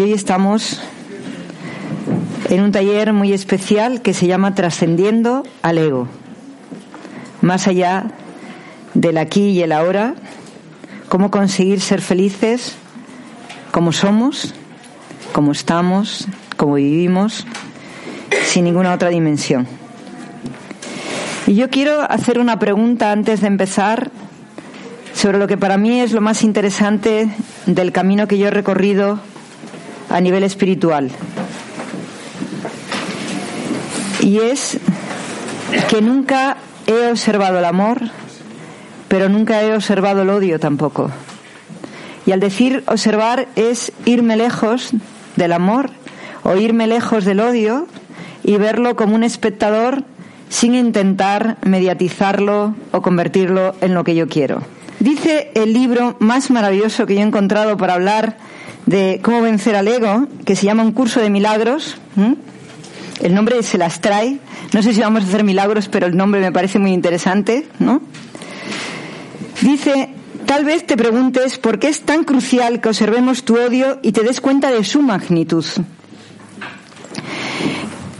Y hoy estamos en un taller muy especial que se llama Trascendiendo al Ego. Más allá del aquí y el ahora, cómo conseguir ser felices como somos, como estamos, como vivimos, sin ninguna otra dimensión. Y yo quiero hacer una pregunta antes de empezar sobre lo que para mí es lo más interesante del camino que yo he recorrido a nivel espiritual. Y es que nunca he observado el amor, pero nunca he observado el odio tampoco. Y al decir observar es irme lejos del amor o irme lejos del odio y verlo como un espectador sin intentar mediatizarlo o convertirlo en lo que yo quiero. Dice el libro más maravilloso que yo he encontrado para hablar de cómo vencer al ego, que se llama Un curso de milagros. El nombre se las trae. No sé si vamos a hacer milagros, pero el nombre me parece muy interesante, ¿no? Dice, tal vez te preguntes por qué es tan crucial que observemos tu odio y te des cuenta de su magnitud.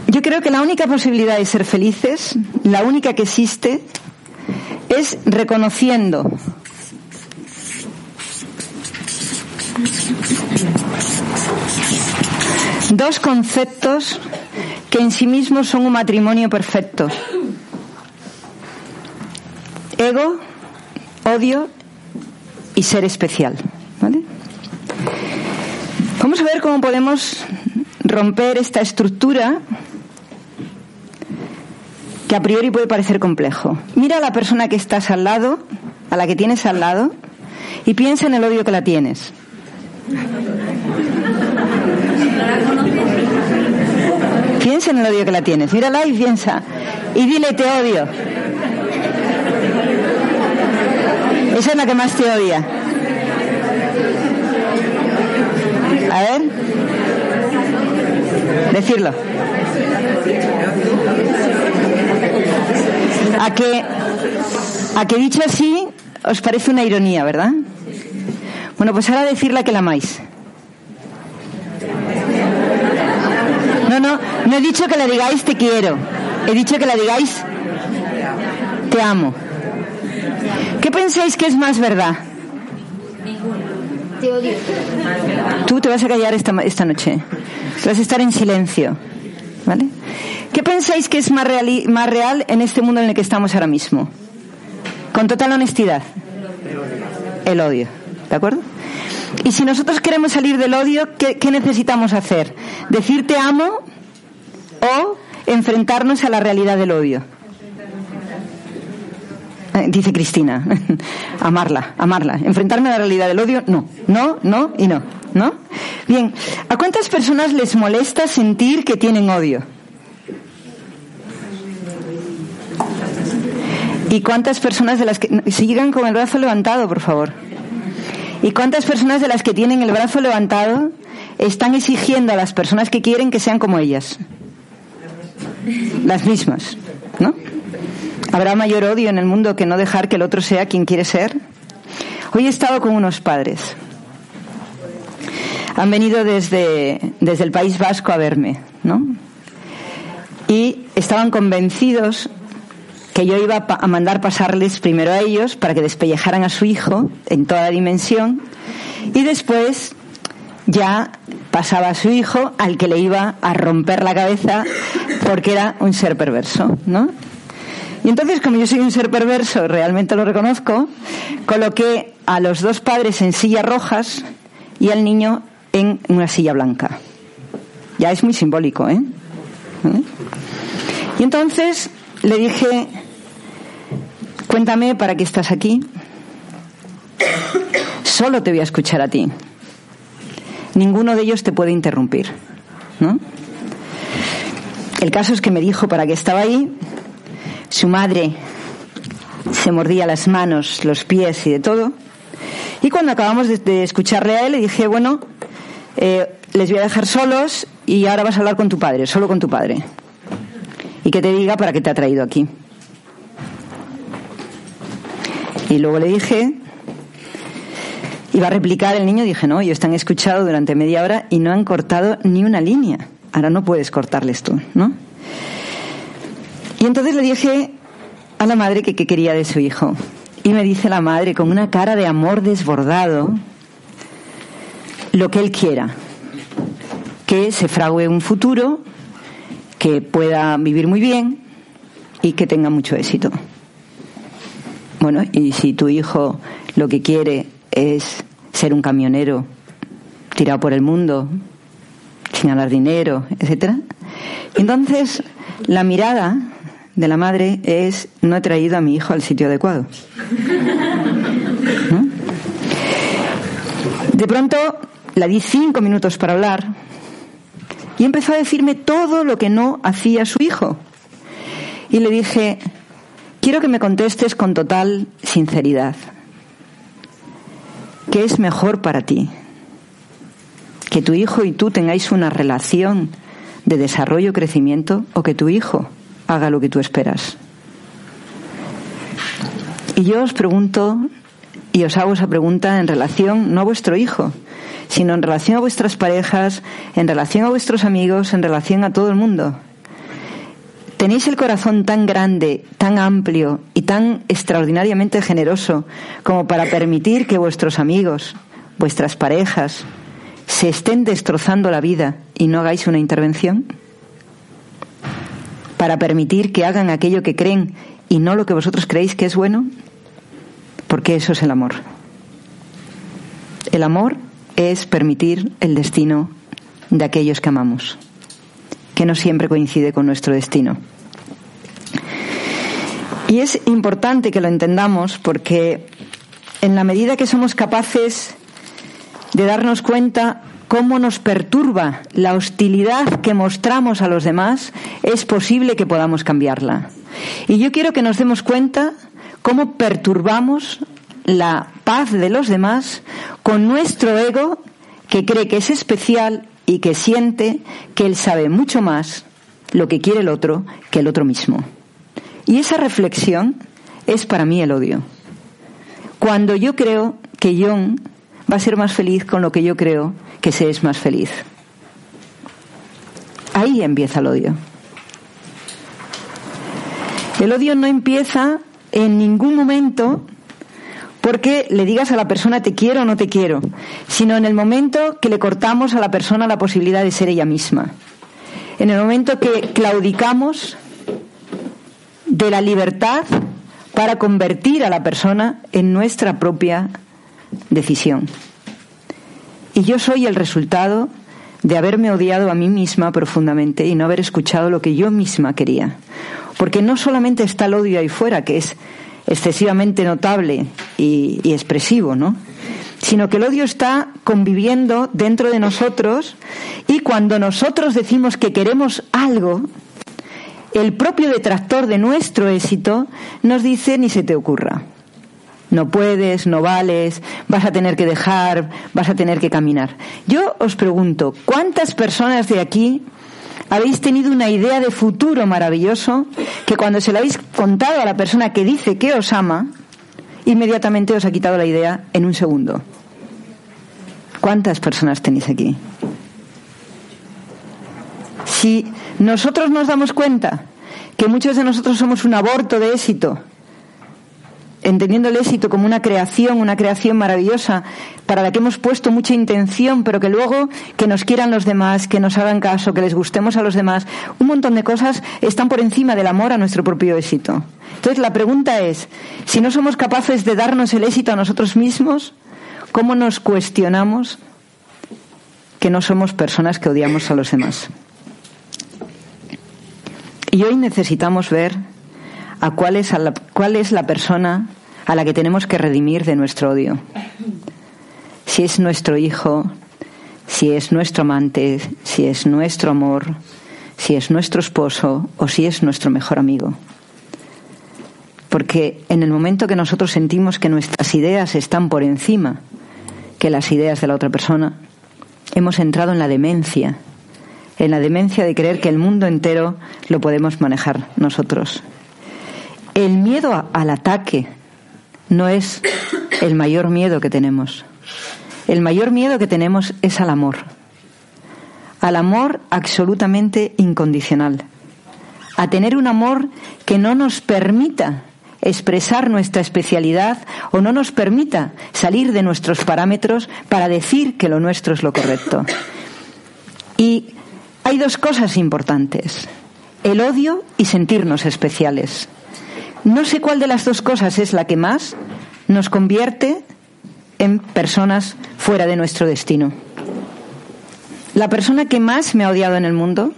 Yo creo que la única posibilidad de ser felices, la única que existe, es reconociendo dos conceptos que en sí mismos son un matrimonio perfecto. Ego, odio y ser especial. Vamos a ver cómo podemos romper esta estructura que a priori puede parecer complejo. Mira a la persona que estás al lado, a la que tienes al lado, y piensa en el odio que la tienes. Piensa en el odio que la tienes. Mírala y piensa. Y dile, te odio. Esa es la que más te odia. A ver. Decirlo. A que, a que dicho así, os parece una ironía, ¿verdad? Bueno, pues ahora decirle que la amáis. No, no, no he dicho que le digáis te quiero. He dicho que le digáis te amo. ¿Qué pensáis que es más verdad? Te odio. Tú te vas a callar esta, esta noche. vas a estar en silencio. ¿Vale? ¿Qué pensáis que es más real, más real en este mundo en el que estamos ahora mismo? Con total honestidad. El odio. ¿De acuerdo? Y si nosotros queremos salir del odio, ¿qué, necesitamos hacer? ¿Decir te amo o enfrentarnos a la realidad del odio? Eh, dice Cristina, amarla, amarla. Enfrentarme a la realidad del odio, no, no, no y no, ¿no? Bien, ¿a cuántas personas les molesta sentir que tienen odio? ¿Y cuántas personas de las que... Sigan con el brazo levantado, por favor. ¿Y cuántas personas de las que tienen el brazo levantado están exigiendo a las personas que quieren que sean como ellas? Las mismas, ¿no? ¿Habrá mayor odio en el mundo que no dejar que el otro sea quien quiere ser? Hoy he estado con unos padres. Han venido desde, desde el País Vasco a verme, ¿no? Y estaban convencidos que yo iba a mandar pasarles primero a ellos para que despellejaran a su hijo en toda dimensión y después ya pasaba a su hijo al que le iba a romper la cabeza porque era un ser perverso, ¿no? Y entonces, como yo soy un ser perverso, realmente lo reconozco, coloqué a los dos padres en sillas rojas y al niño en una silla blanca. Ya es muy simbólico, ¿eh? ¿Eh? Y entonces le dije, cuéntame para qué estás aquí. Solo te voy a escuchar a ti. Ninguno de ellos te puede interrumpir. ¿no? El caso es que me dijo para qué estaba ahí. Su madre se mordía las manos, los pies y de todo. Y cuando acabamos de, escucle a él, le dije, bueno, eh, les voy a dejar solos y ahora vas a hablar con tu padre, solo con tu padre. Y que te diga para qué te ha traído aquí. Y luego le dije Iba a replicar el niño, dije, no, ellos están escuchado durante media hora y no han cortado ni una línea. Ahora no puedes cortarles tú, ¿no? Y entonces le dije a la madre que, quería de su hijo. Y me dice la madre con una cara de amor desbordado lo que él quiera. Que se frague un futuro, que pueda vivir muy bien y que tenga mucho éxito. Bueno, y si tu hijo lo que quiere es ser un camionero tirado por el mundo, sin ganar dinero, etcétera, entonces la mirada de la madre es no he traído a mi hijo al sitio adecuado. De pronto la di cinco minutos para hablar y empezó a decirme todo lo que no hacía su hijo. Y le dije, quiero que me contestes con total sinceridad. ¿Qué es mejor para ti? ¿Que tu hijo y tú tengáis una relación de desarrollo crecimiento o que tu hijo haga lo que tú esperas. Y yo os pregunto, y os hago esa pregunta en relación no a vuestro hijo, sino en relación a vuestras parejas, en relación a vuestros amigos, en relación a todo el mundo. ¿Tenéis el corazón tan grande, tan amplio y tan extraordinariamente generoso como para permitir que vuestros amigos, vuestras parejas, se estén destrozando la vida y no hagáis una intervención? para permitir que hagan aquello que creen y no lo que vosotros creéis que es bueno? Porque eso es el amor. El amor es permitir el destino de aquellos que amamos, que no siempre coincide con nuestro destino. Y es importante que lo entendamos porque en la medida que somos capaces de darnos cuenta cómo nos perturba la hostilidad que mostramos a los demás, es posible que podamos cambiarla. Y yo quiero que nos demos cuenta cómo perturbamos la paz de los demás con nuestro ego que cree que es especial y que siente que él sabe mucho más lo que quiere el otro que el otro mismo. Y esa reflexión es para mí el odio. Cuando yo creo que John va a ser más feliz con lo que yo creo que se es más feliz. Ahí empieza el odio. El odio no empieza en ningún momento porque le digas a la persona te quiero o no te quiero, sino en el momento que le cortamos a la persona la posibilidad de ser ella misma. En el momento que claudicamos de la libertad para convertir a la persona en nuestra propia decisión. Y yo soy el resultado de haberme odiado a mí misma profundamente y no haber escuchado lo que yo misma quería. Porque no solamente está el odio ahí fuera, que es excesivamente notable y, expresivo, ¿no? Sino que el odio está conviviendo dentro de nosotros y cuando nosotros decimos que queremos algo, el propio detractor de nuestro éxito nos dice ni se te ocurra no puedes, no vales, vas a tener que dejar, vas a tener que caminar. Yo os pregunto, ¿cuántas personas de aquí habéis tenido una idea de futuro maravilloso que cuando se lo habéis contado a la persona que dice que os ama, inmediatamente os ha quitado la idea en un segundo? ¿Cuántas personas tenéis aquí? Si nosotros nos damos cuenta que muchos de nosotros somos un aborto de éxito, entendiendo el éxito como una creación, una creación maravillosa, para la que hemos puesto mucha intención, pero que luego que nos quieran los demás, que nos hagan caso, que les gustemos a los demás, un montón de cosas están por encima del amor a nuestro propio éxito. Entonces la pregunta es, si no somos capaces de darnos el éxito a nosotros mismos, ¿cómo nos cuestionamos que no somos personas que odiamos a los demás? Y hoy necesitamos ver a cuál es, la, cuál es la persona a la que tenemos que redimir de nuestro odio. Si es nuestro hijo, si es nuestro amante, si es nuestro amor, si es nuestro esposo o si es nuestro mejor amigo. Porque en el momento que nosotros sentimos que nuestras ideas están por encima que las ideas de la otra persona, hemos entrado en la demencia, en la demencia de creer que el mundo entero lo podemos manejar nosotros. El miedo al ataque no es el mayor miedo que tenemos. el mayor miedo que tenemos es al amor. Al amor absolutamente incondicional. A tener un amor que no nos permita expresar nuestra especialidad o no nos permita salir de nuestros parámetros para decir que lo nuestro es lo correcto. Y hay dos cosas importantes, el odio y sentirnos especiales. No sé cuál de las dos cosas es la que más nos convierte en personas fuera de nuestro destino. La persona que más me ha odiado en el mundo,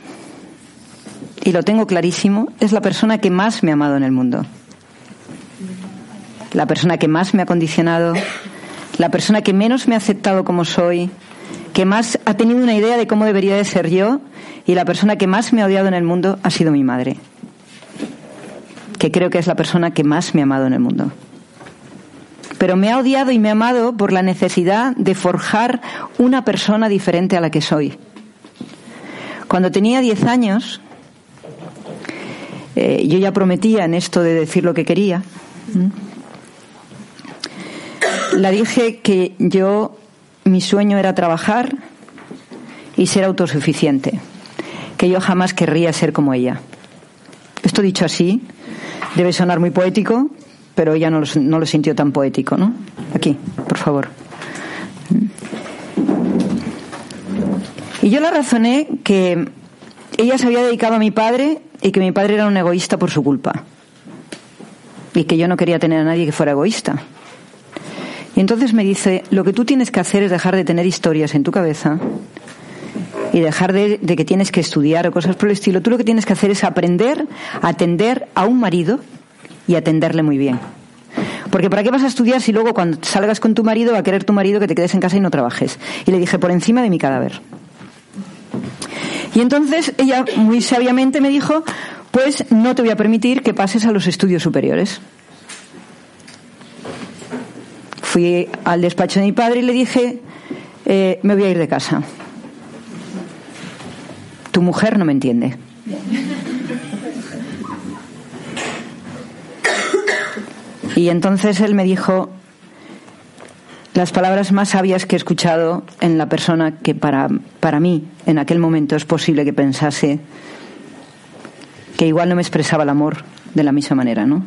y lo tengo clarísimo, es la persona que más me ha amado en el mundo. La persona que más me ha condicionado, la persona que menos me ha aceptado como soy, que más ha tenido una idea de cómo debería de ser yo, y la persona que más me ha odiado en el mundo ha sido mi madre, que creo que es la persona que más me ha amado en el mundo pero me ha odiado y me ha amado por la necesidad de forjar una persona diferente a la que soy. Cuando tenía 10 años, eh, yo ya prometía en esto de decir lo que quería. La dije que yo, mi sueño era trabajar y ser autosuficiente, que yo jamás querría ser como ella. Esto dicho así, debe sonar muy poético, pero ella no lo, no lo sintió tan poético, ¿no? Aquí, por favor. Y yo la razoné que ella se había dedicado a mi padre y que mi padre era un egoísta por su culpa. Y que yo no quería tener a nadie que fuera egoísta. Y entonces me dice, lo que tú tienes que hacer es dejar de tener historias en tu cabeza y dejar de, que tienes que estudiar o cosas por el estilo. Tú lo que tienes que hacer es aprender a atender a un marido y atenderle muy bien. Porque ¿para qué vas a estudiar si luego cuando salgas con tu marido va a querer tu marido que te quedes en casa y no trabajes? Y le dije, por encima de mi cadáver. Y entonces ella muy sabiamente me dijo, pues no te voy a permitir que pases a los estudios superiores. Fui al despacho de mi padre y le dije, eh, me voy a ir de casa. Tu mujer no me entiende. Y entonces él me dijo las palabras más sabias que he escuchado en la persona que para, para mí en aquel momento es posible que pensase que igual no me expresaba el amor de la misma manera, ¿no?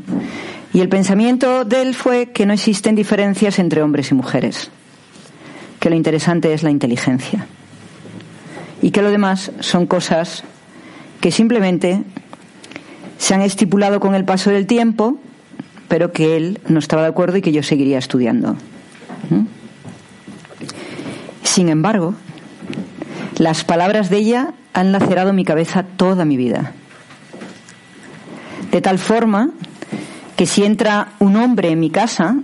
Y el pensamiento de él fue que no existen diferencias entre hombres y mujeres, que lo interesante es la inteligencia y que lo demás son cosas que simplemente se han estipulado con el paso del tiempo pero que él no estaba de acuerdo y que yo seguiría estudiando. ¿Mm? Sin embargo, las palabras de ella han lacerado mi cabeza toda mi vida. De tal forma que si entra un hombre en mi casa,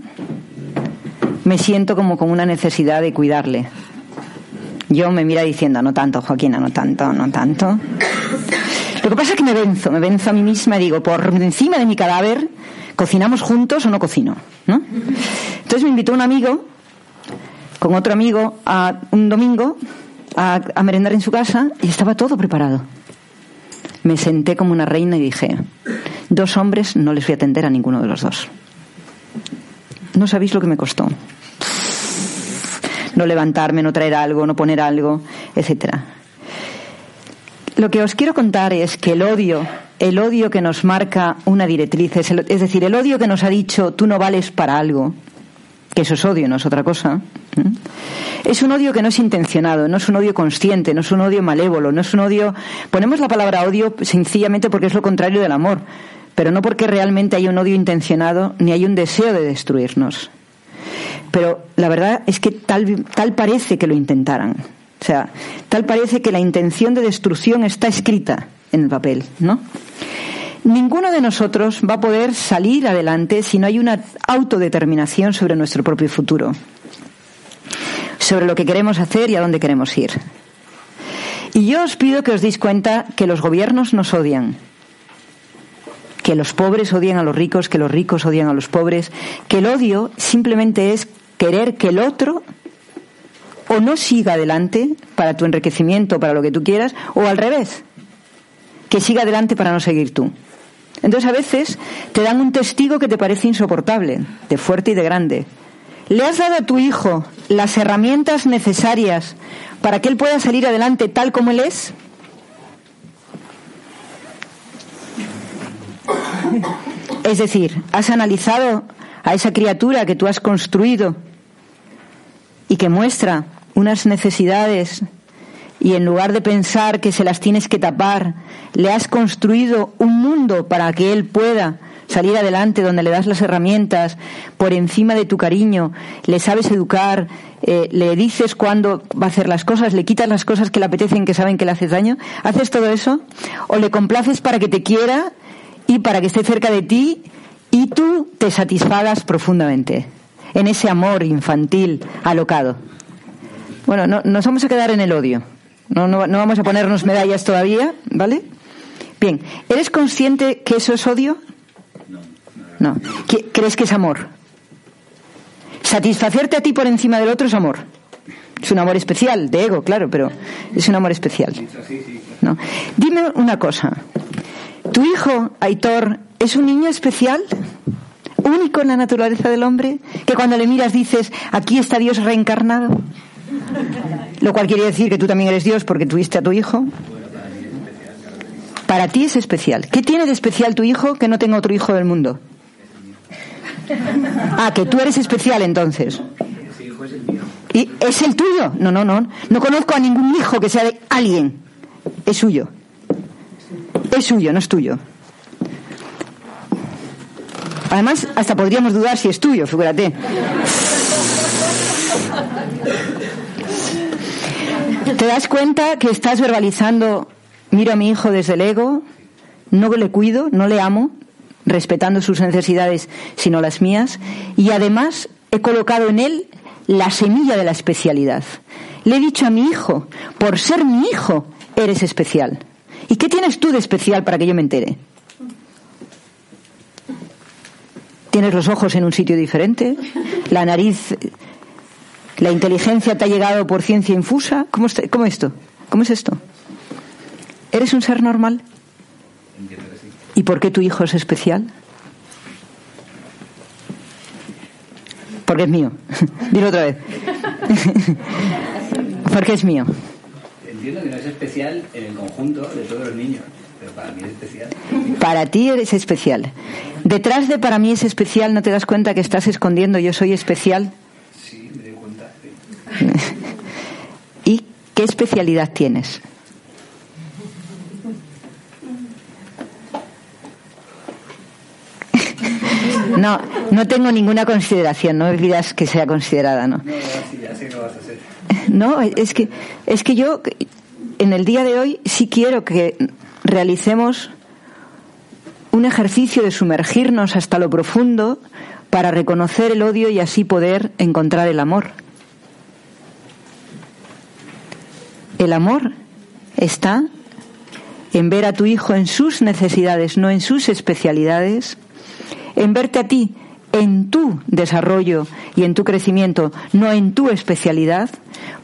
me siento como con una necesidad de cuidarle. Yo me mira diciendo, no tanto, Joaquina, no tanto, no tanto. Lo que pasa es que me venzo, me venzo a mí misma y digo, por encima de mi cadáver, ¿cocinamos juntos o no cocino? ¿no? Entonces me invitó un amigo, con otro amigo, a un domingo a, a merendar en su casa y estaba todo preparado. Me senté como una reina y dije, dos hombres no les voy a atender a ninguno de los dos. No sabéis lo que me costó. No levantarme, no traer algo, no poner algo, etcétera. Lo que os quiero contar es que el odio el odio que nos marca una directriz, es, decir, el odio que nos ha dicho tú no vales para algo, que eso es odio, no es otra cosa, es un odio que no es intencionado, no es un odio consciente, no es un odio malévolo, no es un odio. Ponemos la palabra odio sencillamente porque es lo contrario del amor, pero no porque realmente hay un odio intencionado ni hay un deseo de destruirnos. Pero la verdad es que tal, tal parece que lo intentaran. O sea, tal parece que la intención de destrucción está escrita en el papel, ¿no? Ninguno de nosotros va a poder salir adelante si no hay una autodeterminación sobre nuestro propio futuro, sobre lo que queremos hacer y a dónde queremos ir. Y yo os pido que os deis cuenta que los gobiernos nos odian, que los pobres odian a los ricos, que los ricos odian a los pobres, que el odio simplemente es querer que el otro o no siga adelante para tu enriquecimiento, para lo que tú quieras, o al revés, que siga adelante para no seguir tú. Entonces a veces te dan un testigo que te parece insoportable, de fuerte y de grande. ¿Le has dado a tu hijo las herramientas necesarias para que él pueda salir adelante tal como él es? Es decir, has analizado a esa criatura que tú has construido y que muestra unas necesidades y en lugar de pensar que se las tienes que tapar, le has construido un mundo para que él pueda salir adelante, donde le das las herramientas por encima de tu cariño, le sabes educar, eh, le dices cuándo va a hacer las cosas, le quitas las cosas que le apetecen, que saben que le haces daño, ¿haces todo eso? ¿O le complaces para que te quiera y para que esté cerca de ti y tú te satisfagas profundamente en ese amor infantil alocado? Bueno, no, nos vamos a quedar en el odio. No, no, no vamos a ponernos medallas todavía, ¿vale? Bien, ¿eres consciente que eso es odio? No. ¿Crees que es amor? Satisfacerte a ti por encima del otro es amor. Es un amor especial, de ego, claro, pero es un amor especial. ¿No? Dime una cosa. ¿Tu hijo, Aitor, es un niño especial? ¿Único en la naturaleza del hombre? Que cuando le miras dices, aquí está Dios reencarnado. Lo cual quiere decir que tú también eres Dios porque tuviste a tu hijo. Para ti es especial. ¿Qué tiene de especial tu hijo que no tenga otro hijo del mundo? Ah, que tú eres especial entonces. ¿Y es el tuyo? No, no, no. No conozco a ningún hijo que sea de alguien. Es suyo. Es suyo, no es tuyo. Además, hasta podríamos dudar si es tuyo, figúrate. ¿Te das cuenta que estás verbalizando, miro a mi hijo desde el ego, no le cuido, no le amo, respetando sus necesidades, sino las mías, y además he colocado en él la semilla de la especialidad. Le he dicho a mi hijo, por ser mi hijo, eres especial. ¿Y qué tienes tú de especial para que yo me entere? ¿Tienes los ojos en un sitio diferente? ¿La nariz, la inteligencia te ha llegado por ciencia infusa? ¿Cómo, cómo esto? ¿Cómo es esto? ¿Eres un ser normal? ¿Y por qué tu hijo es especial? Porque es mío. Dilo otra vez. Porque es mío. Entiendo que no es especial en el conjunto de todos los niños, pero para mí es especial. Para ti eres especial. Detrás de para mí es especial, ¿no te das cuenta que estás escondiendo yo soy especial? Sí, me doy cuenta. ¿Y qué especialidad tienes? No, no tengo ninguna consideración, no olvidas que sea considerada, ¿no? No, es que, es que yo en el día de hoy sí quiero que realicemos un ejercicio de sumergirnos hasta lo profundo para reconocer el odio y así poder encontrar el amor. El amor está en ver a tu hijo en sus necesidades, no en sus especialidades, en verte a ti en tu desarrollo y en tu crecimiento, no en tu especialidad,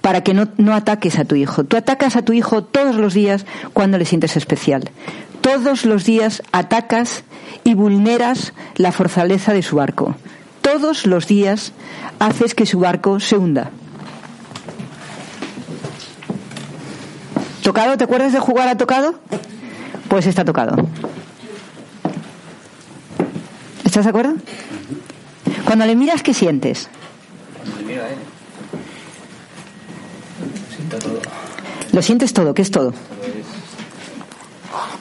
para que no, no, ataques a tu hijo. Tú atacas a tu hijo todos los días cuando le sientes especial. Todos los días atacas y vulneras la fortaleza de su barco. Todos los días haces que su barco se hunda. ¿Tocado? ¿Te acuerdas de jugar a tocado? Pues está tocado. ¿Estás de acuerdo? Cuando le miras, ¿qué sientes? Cuando le miro a él, siento todo. Lo sientes todo, ¿qué es todo?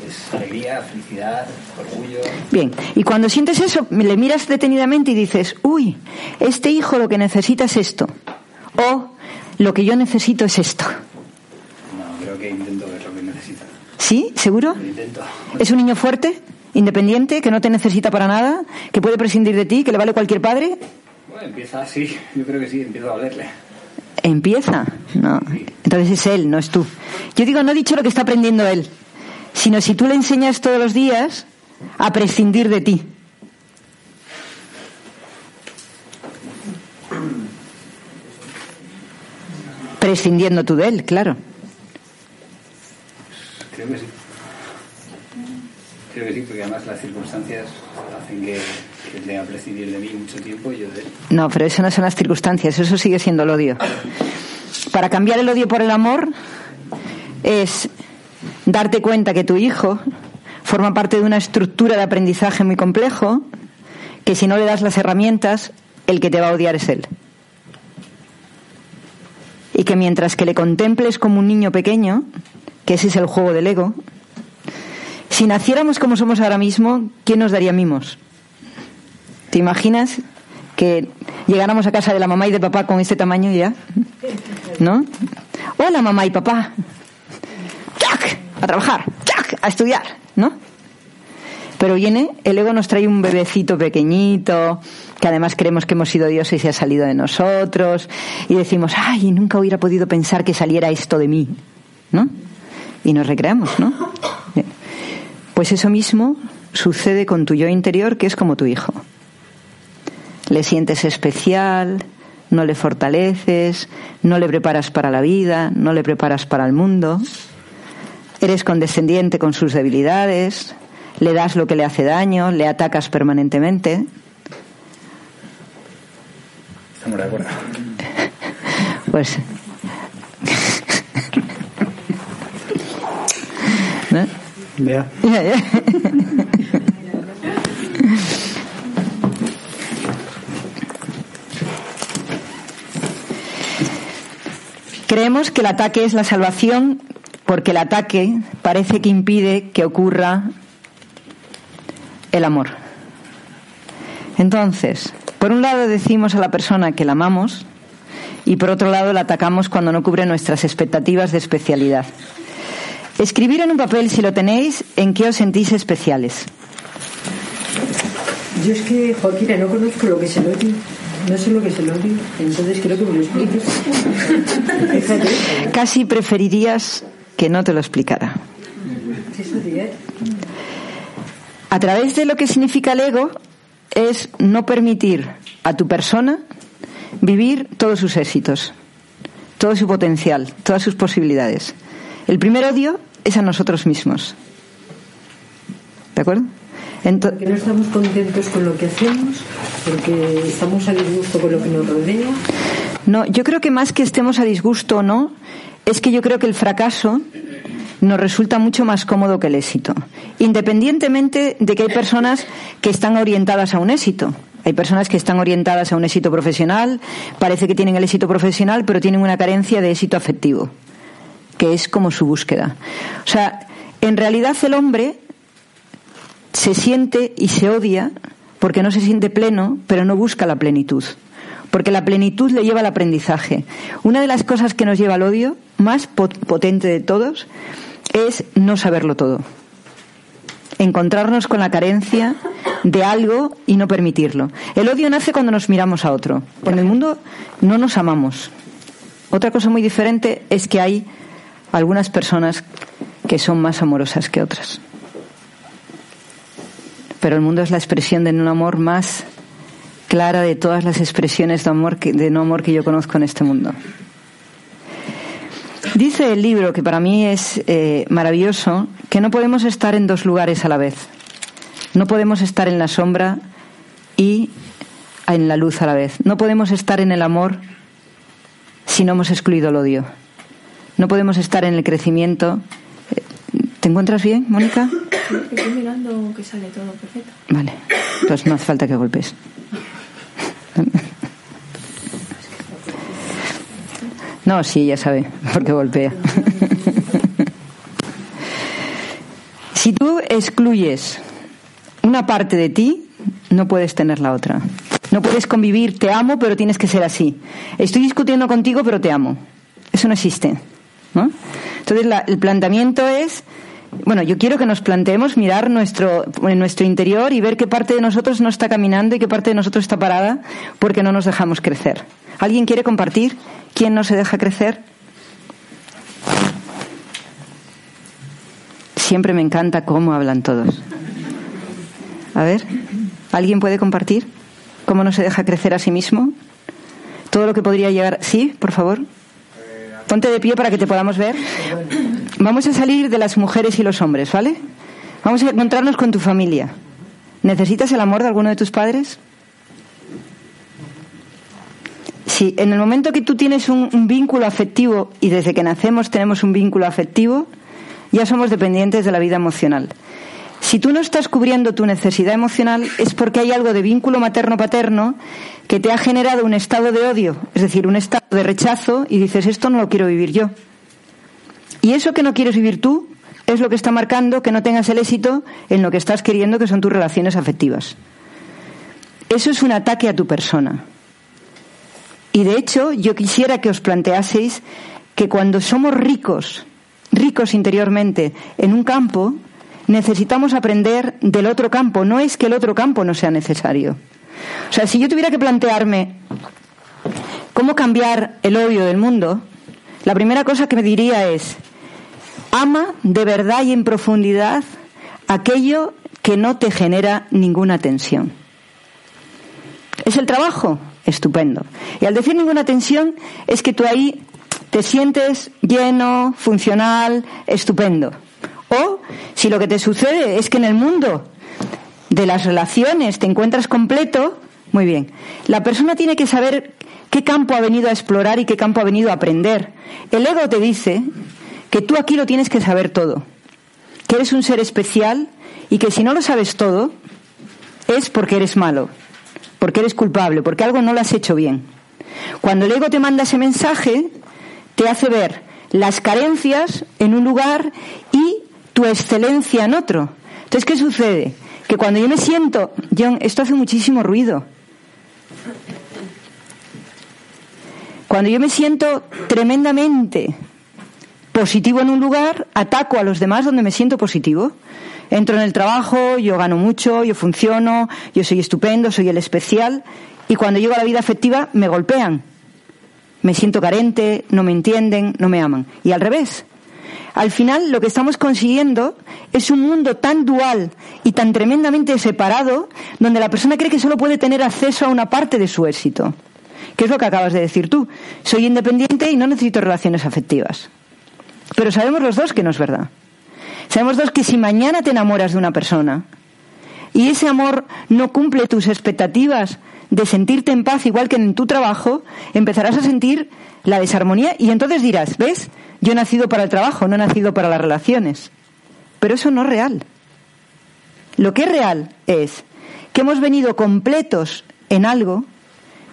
Es, es alegría, felicidad, orgullo. Bien, y cuando sientes eso, le miras detenidamente y dices, uy, este hijo lo que necesita es esto. O lo que yo necesito es esto. No, creo que intento ver lo que necesita. ¿Sí? ¿Seguro? Lo intento. ¿Es un niño fuerte? Independiente, que no te necesita para nada, que puede prescindir de ti, que le vale cualquier padre? Bueno, empieza así, yo creo que sí, empiezo a valerle. Empieza, no. Entonces es él, no es tú. Yo digo, no he dicho lo que está aprendiendo él, sino si tú le enseñas todos los días a prescindir de ti. Prescindiendo tú de él, claro. Creo que sí. Creo que sí, porque además las circunstancias hacen que, de mí mucho tiempo. No, pero eso no son las circunstancias, eso sigue siendo el odio. Para cambiar el odio por el amor es darte cuenta que tu hijo forma parte de una estructura de aprendizaje muy complejo, que si no le das las herramientas, el que te va a odiar es él. Y que mientras que le contemples como un niño pequeño, que ese es el juego del ego, si naciéramos como somos ahora mismo, ¿quién nos daría mimos? ¿Te imaginas que llegáramos a casa de la mamá y de papá con este tamaño ya? ¿No? Hola mamá y papá. ¡Chac! A trabajar. ¡Chac! A estudiar. ¿No? Pero viene, el ego nos trae un bebecito pequeñito, que además creemos que hemos sido dioses y se ha salido de nosotros, y decimos, ay, nunca hubiera podido pensar que saliera esto de mí, ¿no? Y nos recreamos, ¿no? Pues eso mismo sucede con tu yo interior, que es como tu hijo. Le sientes especial, no le fortaleces, no le preparas para la vida, no le preparas para el mundo, eres condescendiente con sus debilidades, le das lo que le hace daño, le atacas permanentemente. Estamos de acuerdo. Pues. ¿No? Creemos que el ataque es la salvación porque el ataque parece que impide que ocurra el amor. Entonces, por un lado decimos a la persona que la amamos y por otro lado la atacamos cuando no cubre nuestras expectativas de especialidad. Escribir en un papel, si lo tenéis, en qué os sentís especiales. Yo es que, Joaquina, no conozco lo que es el odio. No sé lo que es el odio. Entonces creo que me lo expliques. Casi preferirías que no te lo explicara. De A través de lo que significa el ego es no permitir a tu persona vivir todos sus éxitos, todo su potencial, todas sus posibilidades. El primer odio es a nosotros mismos. ¿De acuerdo? Ento- Porque no estamos contentos con lo que hacemos, porque estamos a disgusto con lo que nos rodea. No, yo creo que más que estemos a disgusto o no, es que yo creo que el fracaso nos resulta mucho más cómodo que el éxito. Independientemente de que hay personas que están orientadas a un éxito. Hay personas que están orientadas a un éxito profesional, parece que tienen el éxito profesional, pero tienen una carencia de éxito afectivo, que es como su búsqueda. O sea, en realidad el hombre se siente y se odia porque no se siente pleno, pero no busca la plenitud. Porque la plenitud le lleva al aprendizaje. Una de las cosas que nos lleva al odio, más pot- potente de todos, es no saberlo todo. Encontrarnos con la carencia de algo y no permitirlo. El odio nace cuando nos miramos a otro. En el mundo no nos amamos. Otra cosa muy diferente es que hay algunas personas que son más amorosas que otras pero el mundo es la expresión de un amor más clara de todas las expresiones de amor que, de no amor que yo conozco en este mundo. Dice el libro, que para mí es eh, maravilloso, que no podemos estar en dos lugares a la vez. No podemos estar en la sombra y en la luz a la vez. No podemos estar en el amor si no hemos excluido el odio. No podemos estar en el crecimiento. ¿Te encuentras bien, Mónica? Estoy mirando que sale todo perfecto. Vale, pues no hace falta que golpes. No, sí, ya sabe, porque golpea. Si tú excluyes una parte de ti, no puedes tener la otra. No puedes convivir, te amo, pero tienes que ser así. Estoy discutiendo contigo, pero te amo. Eso no existe. Entonces, la- el planteamiento es bueno, yo quiero que nos planteemos mirar nuestro, nuestro interior y ver qué parte de nosotros no está caminando y qué parte de nosotros está parada porque no nos dejamos crecer. ¿Alguien quiere compartir quién no se deja crecer? Siempre me encanta cómo hablan todos. A ver, ¿alguien puede compartir cómo no se deja crecer a sí mismo? Todo lo que podría llegar. Sí, por favor. Ponte de pie para que te podamos ver. Vamos a salir de las mujeres y los hombres, ¿vale? Vamos a encontrarnos con tu familia. ¿Necesitas el amor de alguno de tus padres? Si en el momento que tú tienes un, vínculo afectivo y desde que nacemos tenemos un vínculo afectivo, ya somos dependientes de la vida emocional. Si tú no estás cubriendo tu necesidad emocional es porque hay algo de vínculo materno-paterno que te ha generado un estado de odio, es decir, un estado de rechazo y dices, esto no lo quiero vivir yo. Y eso que no quieres vivir tú es lo que está marcando que no tengas el éxito en lo que estás queriendo, que son tus relaciones afectivas. Eso es un ataque a tu persona. Y de hecho, yo quisiera que os planteaseis que cuando somos ricos, ricos interiormente, en un campo, necesitamos aprender del otro campo. No es que el otro campo no sea necesario. O sea, si yo tuviera que plantearme cómo cambiar el odio del mundo, la primera cosa que me diría es, ama de verdad y en profundidad aquello que no te genera ninguna tensión. ¿Es el trabajo? Estupendo. Y al decir ninguna tensión es que tú ahí te sientes lleno, funcional, estupendo. O si lo que te sucede es que en el mundo de las relaciones te encuentras completo, muy bien. La persona tiene que saber qué campo ha venido a explorar y qué campo ha venido a aprender. El ego te dice que tú aquí lo tienes que saber todo, que eres un ser especial y que si no lo sabes todo es porque eres malo, porque eres culpable, porque algo no lo has hecho bien. Cuando el ego te manda ese mensaje, te hace ver las carencias en un lugar y tu excelencia en otro. Entonces, ¿qué sucede? Que cuando yo me siento, John, esto hace muchísimo ruido. Cuando yo me siento tremendamente positivo en un lugar, ataco a los demás donde me siento positivo. Entro en el trabajo, yo gano mucho, yo funciono, yo soy estupendo, soy el especial, y cuando llego a la vida afectiva me golpean. Me siento carente, no me entienden, no me aman. Y al revés, al final lo que estamos consiguiendo es un mundo tan dual y tan tremendamente separado donde la persona cree que solo puede tener acceso a una parte de su éxito. ¿Qué es lo que acabas de decir tú? Soy independiente y no necesito relaciones afectivas. Pero sabemos los dos que no es verdad. Sabemos dos que si mañana te enamoras de una persona y ese amor no cumple tus expectativas de sentirte en paz igual que en tu trabajo, empezarás a sentir la desarmonía y entonces dirás, ¿ves? Yo he nacido para el trabajo, no he nacido para las relaciones. Pero eso no es real. Lo que es real es que hemos venido completos en algo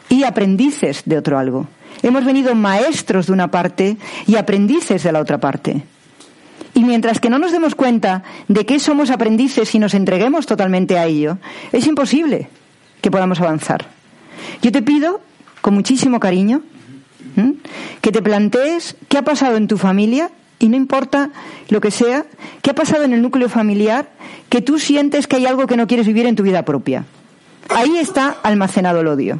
y aprendices de otro algo. Hemos venido maestros de una parte y aprendices de la otra parte. Y mientras que no nos demos cuenta de que somos aprendices y nos entreguemos totalmente a ello, es imposible que podamos avanzar. Yo te pido, con muchísimo cariño, que te plantees qué ha pasado en tu familia y no importa lo que sea, qué ha pasado en el núcleo familiar, que tú sientes que hay algo que no quieres vivir en tu vida propia. Ahí está almacenado el odio.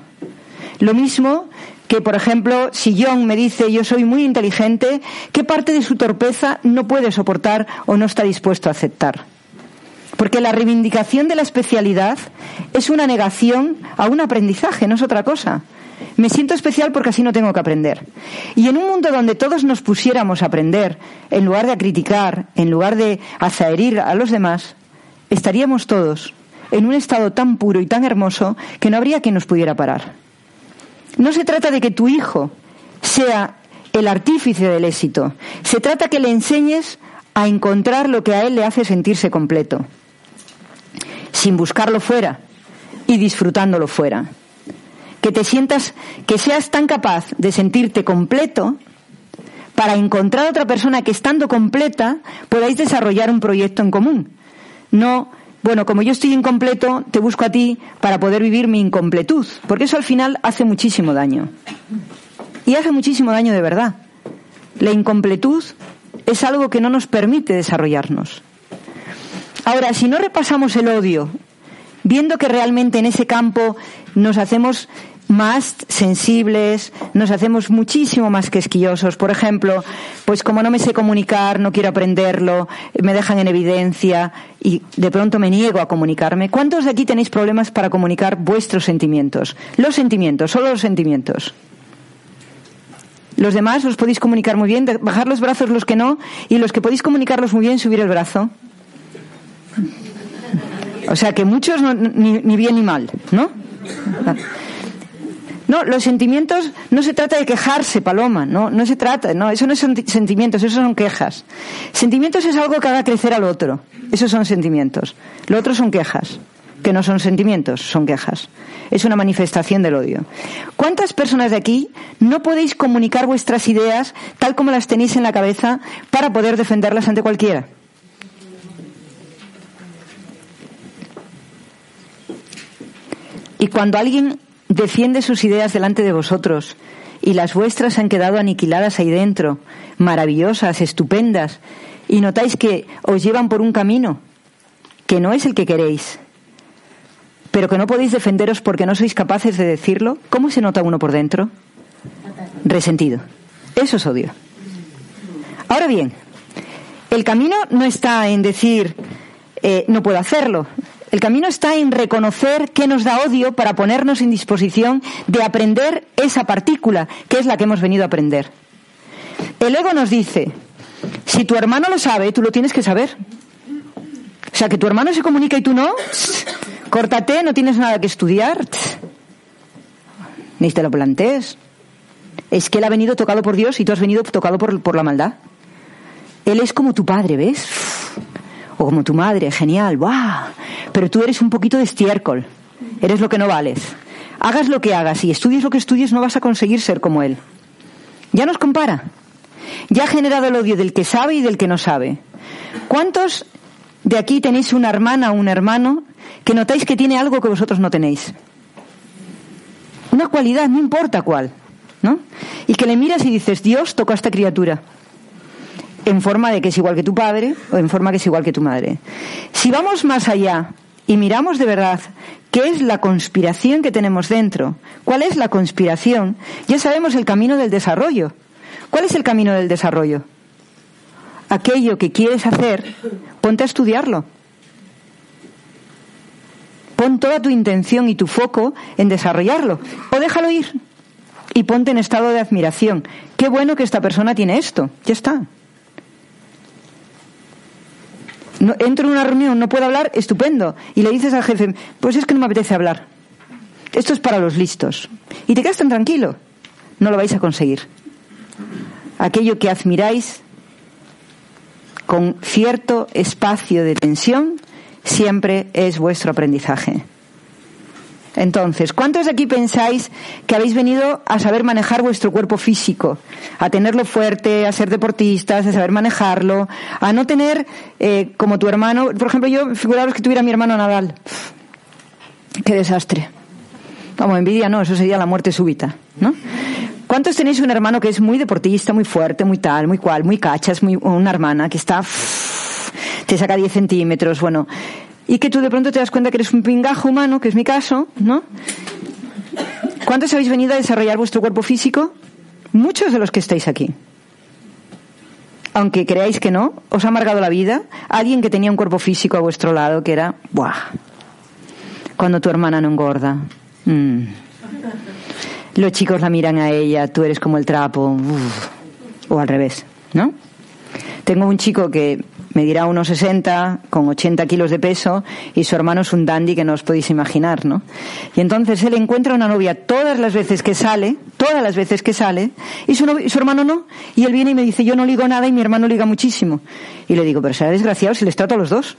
Lo mismo que, por ejemplo, si John me dice yo soy muy inteligente, ¿qué parte de su torpeza no puede soportar o no está dispuesto a aceptar? Porque la reivindicación de la especialidad es una negación a un aprendizaje, no es otra cosa. Me siento especial porque así no tengo que aprender. Y en un mundo donde todos nos pusiéramos a aprender, en lugar de a criticar, en lugar de azaherir a los demás, estaríamos todos en un estado tan puro y tan hermoso que no habría quien nos pudiera parar. No se trata de que tu hijo sea el artífice del éxito. Se trata que le enseñes a encontrar lo que a él le hace sentirse completo, sin buscarlo fuera y disfrutándolo fuera que te sientas, que seas tan capaz de sentirte completo para encontrar a otra persona que estando completa podáis desarrollar un proyecto en común. No, bueno, como yo estoy incompleto, te busco a ti para poder vivir mi incompletud, porque eso al final hace muchísimo daño. Y hace muchísimo daño de verdad. La incompletud es algo que no nos permite desarrollarnos. Ahora, si no repasamos el odio, viendo que realmente en ese campo nos hacemos más sensibles, nos hacemos muchísimo más quisquillosos. Por ejemplo, pues como no me sé comunicar, no quiero aprenderlo, me dejan en evidencia y de pronto me niego a comunicarme. ¿Cuántos de aquí tenéis problemas para comunicar vuestros sentimientos? Los sentimientos, solo los sentimientos. Los demás los podéis comunicar muy bien, bajar los brazos los que no, y los que podéis comunicarlos muy bien, subir el brazo. O sea que muchos no- ni, bien ni mal, ¿no? No, los sentimientos no se trata de quejarse, Paloma, no, no se trata, no, eso no son sentimientos, eso son quejas. Sentimientos es algo que haga crecer al otro, esos son sentimientos. Lo otro son quejas, que no son sentimientos, son quejas. Es una manifestación del odio. ¿Cuántas personas de aquí no podéis comunicar vuestras ideas tal como las tenéis en la cabeza para poder defenderlas ante cualquiera? Y cuando alguien defiende sus ideas delante de vosotros y las vuestras han quedado aniquiladas ahí dentro, maravillosas, estupendas, y notáis que os llevan por un camino que no es el que queréis, pero que no podéis defenderos porque no sois capaces de decirlo, ¿cómo se nota uno por dentro? Resentido. Eso es odio. Ahora bien, el camino no está en decir eh, no puedo hacerlo. El camino está en reconocer que nos da odio para ponernos en disposición de aprender esa partícula, que es la que hemos venido a aprender. El ego nos dice, si tu hermano lo sabe, tú lo tienes que saber. O sea, que tu hermano se comunica y tú no, córtate, no tienes nada que estudiar, ni te lo plantees. Es que él ha venido tocado por Dios y tú has venido tocado por, por la maldad. Él es como tu padre, ¿ves? O como tu madre, genial, ¡buah! Pero tú eres un poquito de estiércol. Eres lo que no vales. Hagas lo que hagas y estudies lo que estudies, no vas a conseguir ser como él. Ya nos compara. Ya ha generado el odio del que sabe y del que no sabe. ¿Cuántos de aquí tenéis una hermana o un hermano que notáis que tiene algo que vosotros no tenéis? Una cualidad, no importa cuál, ¿no? Y que le miras y dices, Dios tocó a esta criatura en forma de que es igual que tu padre o en forma que es igual que tu madre. Si vamos más allá y miramos de verdad qué es la conspiración que tenemos dentro, cuál es la conspiración, ya sabemos el camino del desarrollo. ¿Cuál es el camino del desarrollo? Aquello que quieres hacer, ponte a estudiarlo. Pon toda tu intención y tu foco en desarrollarlo. O déjalo ir. Y ponte en estado de admiración. Qué bueno que esta persona tiene esto. Ya está. Entro en una reunión, no puedo hablar, estupendo. Y le dices al jefe, pues es que no me apetece hablar. Esto es para los listos. Y te quedas tan tranquilo. No lo vais a conseguir. Aquello que admiráis con cierto espacio de tensión siempre es vuestro aprendizaje. Entonces, ¿cuántos de aquí pensáis que habéis venido a saber manejar vuestro cuerpo físico? A tenerlo fuerte, a ser deportistas, a saber manejarlo, a no tener eh, como tu hermano. Por ejemplo, yo figuraros que tuviera mi hermano Nadal. Qué desastre. Vamos, envidia no, eso sería la muerte súbita, ¿no? ¿Cuántos tenéis un hermano que es muy deportista, muy fuerte, muy tal, muy cual, muy cachas, muy, una hermana que está, te saca 10 centímetros, bueno, y que tú de pronto te das cuenta que eres un pingajo humano, que es mi caso, ¿no? ¿Cuántos habéis venido a desarrollar vuestro cuerpo físico? Muchos de los que estáis aquí. Aunque creáis que no, os ha amargado la vida alguien que tenía un cuerpo físico a vuestro lado que era, ¡buah! Cuando tu hermana no engorda. Mm. Los chicos la miran a ella, tú eres como el trapo. O al revés, ¿no? Tengo un chico que me dirá unos 60, con 80 kilos de peso, y su hermano es un dandy que no os podéis imaginar, ¿no? Y entonces él encuentra una novia todas las veces que sale, todas las veces que sale, y su, y su hermano no. Y él viene y me dice, yo no ligo nada y mi hermano liga muchísimo. Y le digo, pero será desgraciado si les trato a los dos.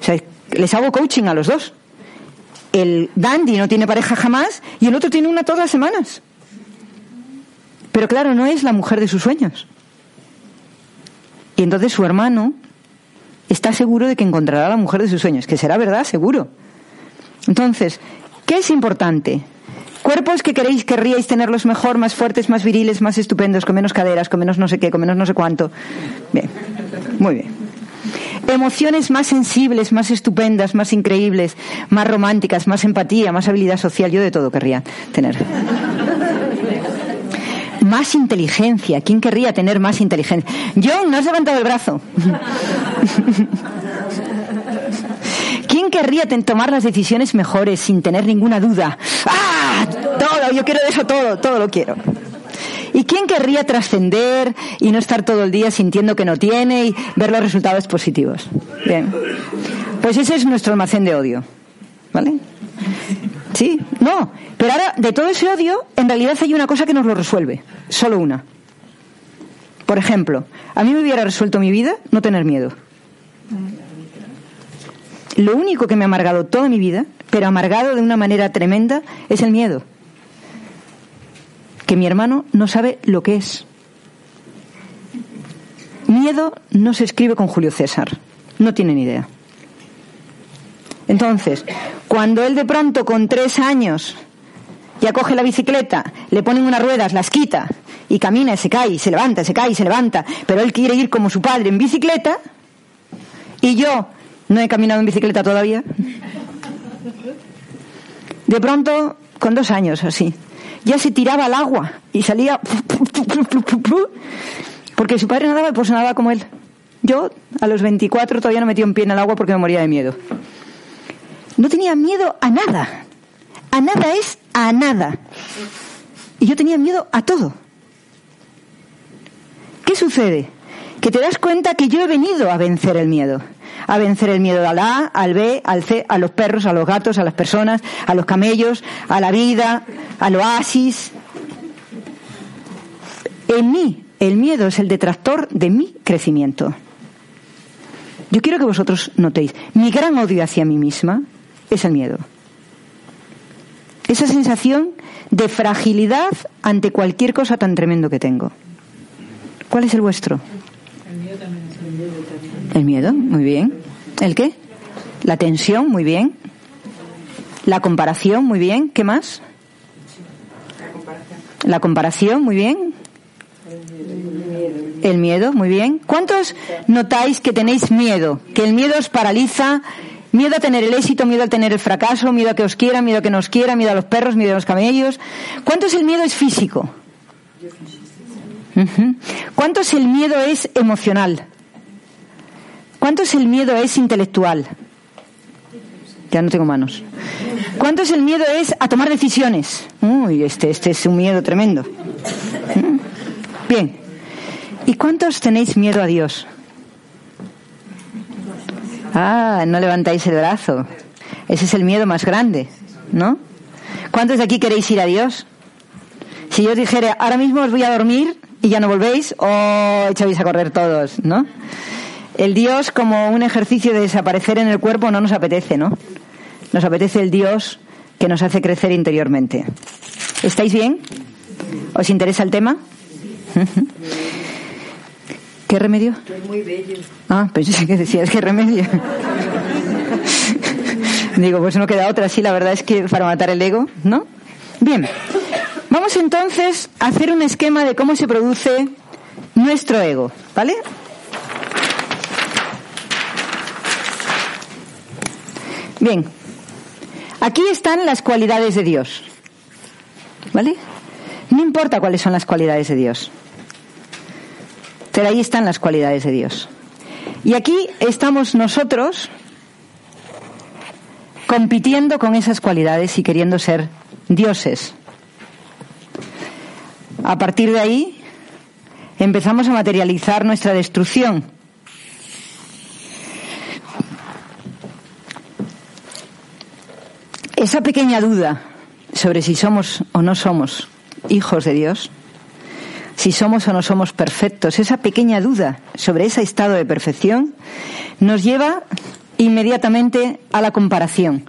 O sea, les hago coaching a los dos. El dandy no tiene pareja jamás y el otro tiene una todas las semanas. Pero claro, no es la mujer de sus sueños. Y entonces su hermano está seguro de que encontrará a la mujer de sus sueños, que será verdad, seguro. Entonces, ¿qué es importante? Cuerpos que queréis, querríais tenerlos mejor, más fuertes, más viriles, más estupendos, con menos caderas, con menos no sé qué, con menos no sé cuánto. Bien, muy bien. Emociones más sensibles, más estupendas, más increíbles, más románticas, más empatía, más habilidad social. Yo de todo querría tener. Más inteligencia. ¿Quién querría tener más inteligencia? John, no has levantado el brazo. ¿Quién querría tomar las decisiones mejores sin tener ninguna duda? ¡Ah! Todo, yo quiero eso todo, todo lo quiero. ¿Y quién querría trascender y no estar todo el día sintiendo que no tiene y ver los resultados positivos? Bien. Pues ese es nuestro almacén de odio. ¿Vale? Sí, no. Pero ahora, de todo ese odio, en realidad hay una cosa que nos lo resuelve. Solo una. Por ejemplo, a mí me hubiera resuelto mi vida no tener miedo. Lo único que me ha amargado toda mi vida, pero amargado de una manera tremenda, es el miedo. Que mi hermano no sabe lo que es. Miedo no se escribe con Julio César. No tiene ni idea. Entonces, cuando él de pronto con tres años ya coge la bicicleta, le ponen unas ruedas, las quita y camina y se cae, se levanta, se cae, se levanta, pero él quiere ir como su padre en bicicleta y yo no he caminado en bicicleta todavía. De pronto, con dos años así, ya se tiraba al agua y salía porque su padre nadaba, pues nadaba como él. Yo, a los 24, todavía no metí un pie en el agua porque me moría de miedo. No tenía miedo a nada. A nada es a nada. Y yo tenía miedo a todo. ¿Qué sucede? Que te das cuenta que yo he venido a vencer el miedo a vencer el miedo al A, al B, al C, a los perros, a los gatos, a las personas, a los camellos, a la vida, al oasis. En mí, el miedo es el detractor de mi crecimiento. Yo quiero que vosotros notéis, mi gran odio hacia mí misma es el miedo. Esa sensación de fragilidad ante cualquier cosa tan tremendo que tengo. ¿Cuál es el vuestro? El miedo, muy bien. ¿El qué? La tensión, muy bien. La comparación, muy bien. ¿Qué más? La comparación, muy bien. El miedo, muy bien. ¿Cuántos notáis que tenéis miedo? Que el miedo os paraliza. Miedo a tener el éxito, miedo a tener el fracaso, miedo a que os quiera, miedo a que nos quiera, miedo a los perros, miedo a los camellos. ¿Cuántos el miedo es físico? ¿Cuántos el miedo es emocional? ¿Cuánto es el miedo es intelectual? Ya no tengo manos. ¿Cuánto es el miedo es a tomar decisiones? Uy, este, este es un miedo tremendo. Bien. ¿Y cuántos tenéis miedo a Dios? Ah, no levantáis el brazo. Ese es el miedo más grande, ¿no? ¿Cuántos de aquí queréis ir a Dios? Si yo os dijera, ahora mismo os voy a dormir y ya no volvéis, o echáis a correr todos, ¿no? el Dios como un ejercicio de desaparecer en el cuerpo no nos apetece, ¿no? Nos apetece el Dios que nos hace crecer interiormente. ¿Estáis bien? ¿Os interesa el tema? ¿Qué remedio? muy bello. Ah, pensé que decías qué remedio. Digo, pues no queda otra, sí, la verdad es que para matar el ego, ¿no? Bien, vamos entonces a hacer un esquema de cómo se produce nuestro ego, ¿vale? Bien, aquí están las cualidades de Dios. ¿Vale? No importa cuáles son las cualidades de Dios. Pero ahí están las cualidades de Dios. Y aquí estamos nosotros compitiendo con esas cualidades y queriendo ser dioses. A partir de ahí empezamos a materializar nuestra destrucción Esa pequeña duda sobre si somos o no somos hijos de Dios, si somos o no somos perfectos, esa pequeña duda sobre ese estado de perfección nos lleva inmediatamente a la comparación,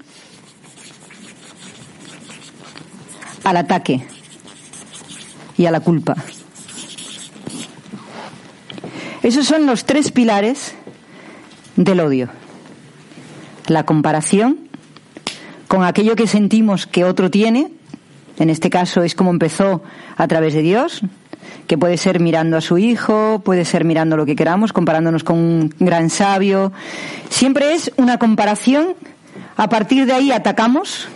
al ataque y a la culpa. Esos son los tres pilares del odio. La comparación, con aquello que sentimos que otro tiene, en este caso es como empezó a través de Dios, que puede ser mirando a su hijo, puede ser mirando lo que queramos, comparándonos con un gran sabio. Siempre es una comparación, a partir de ahí atacamos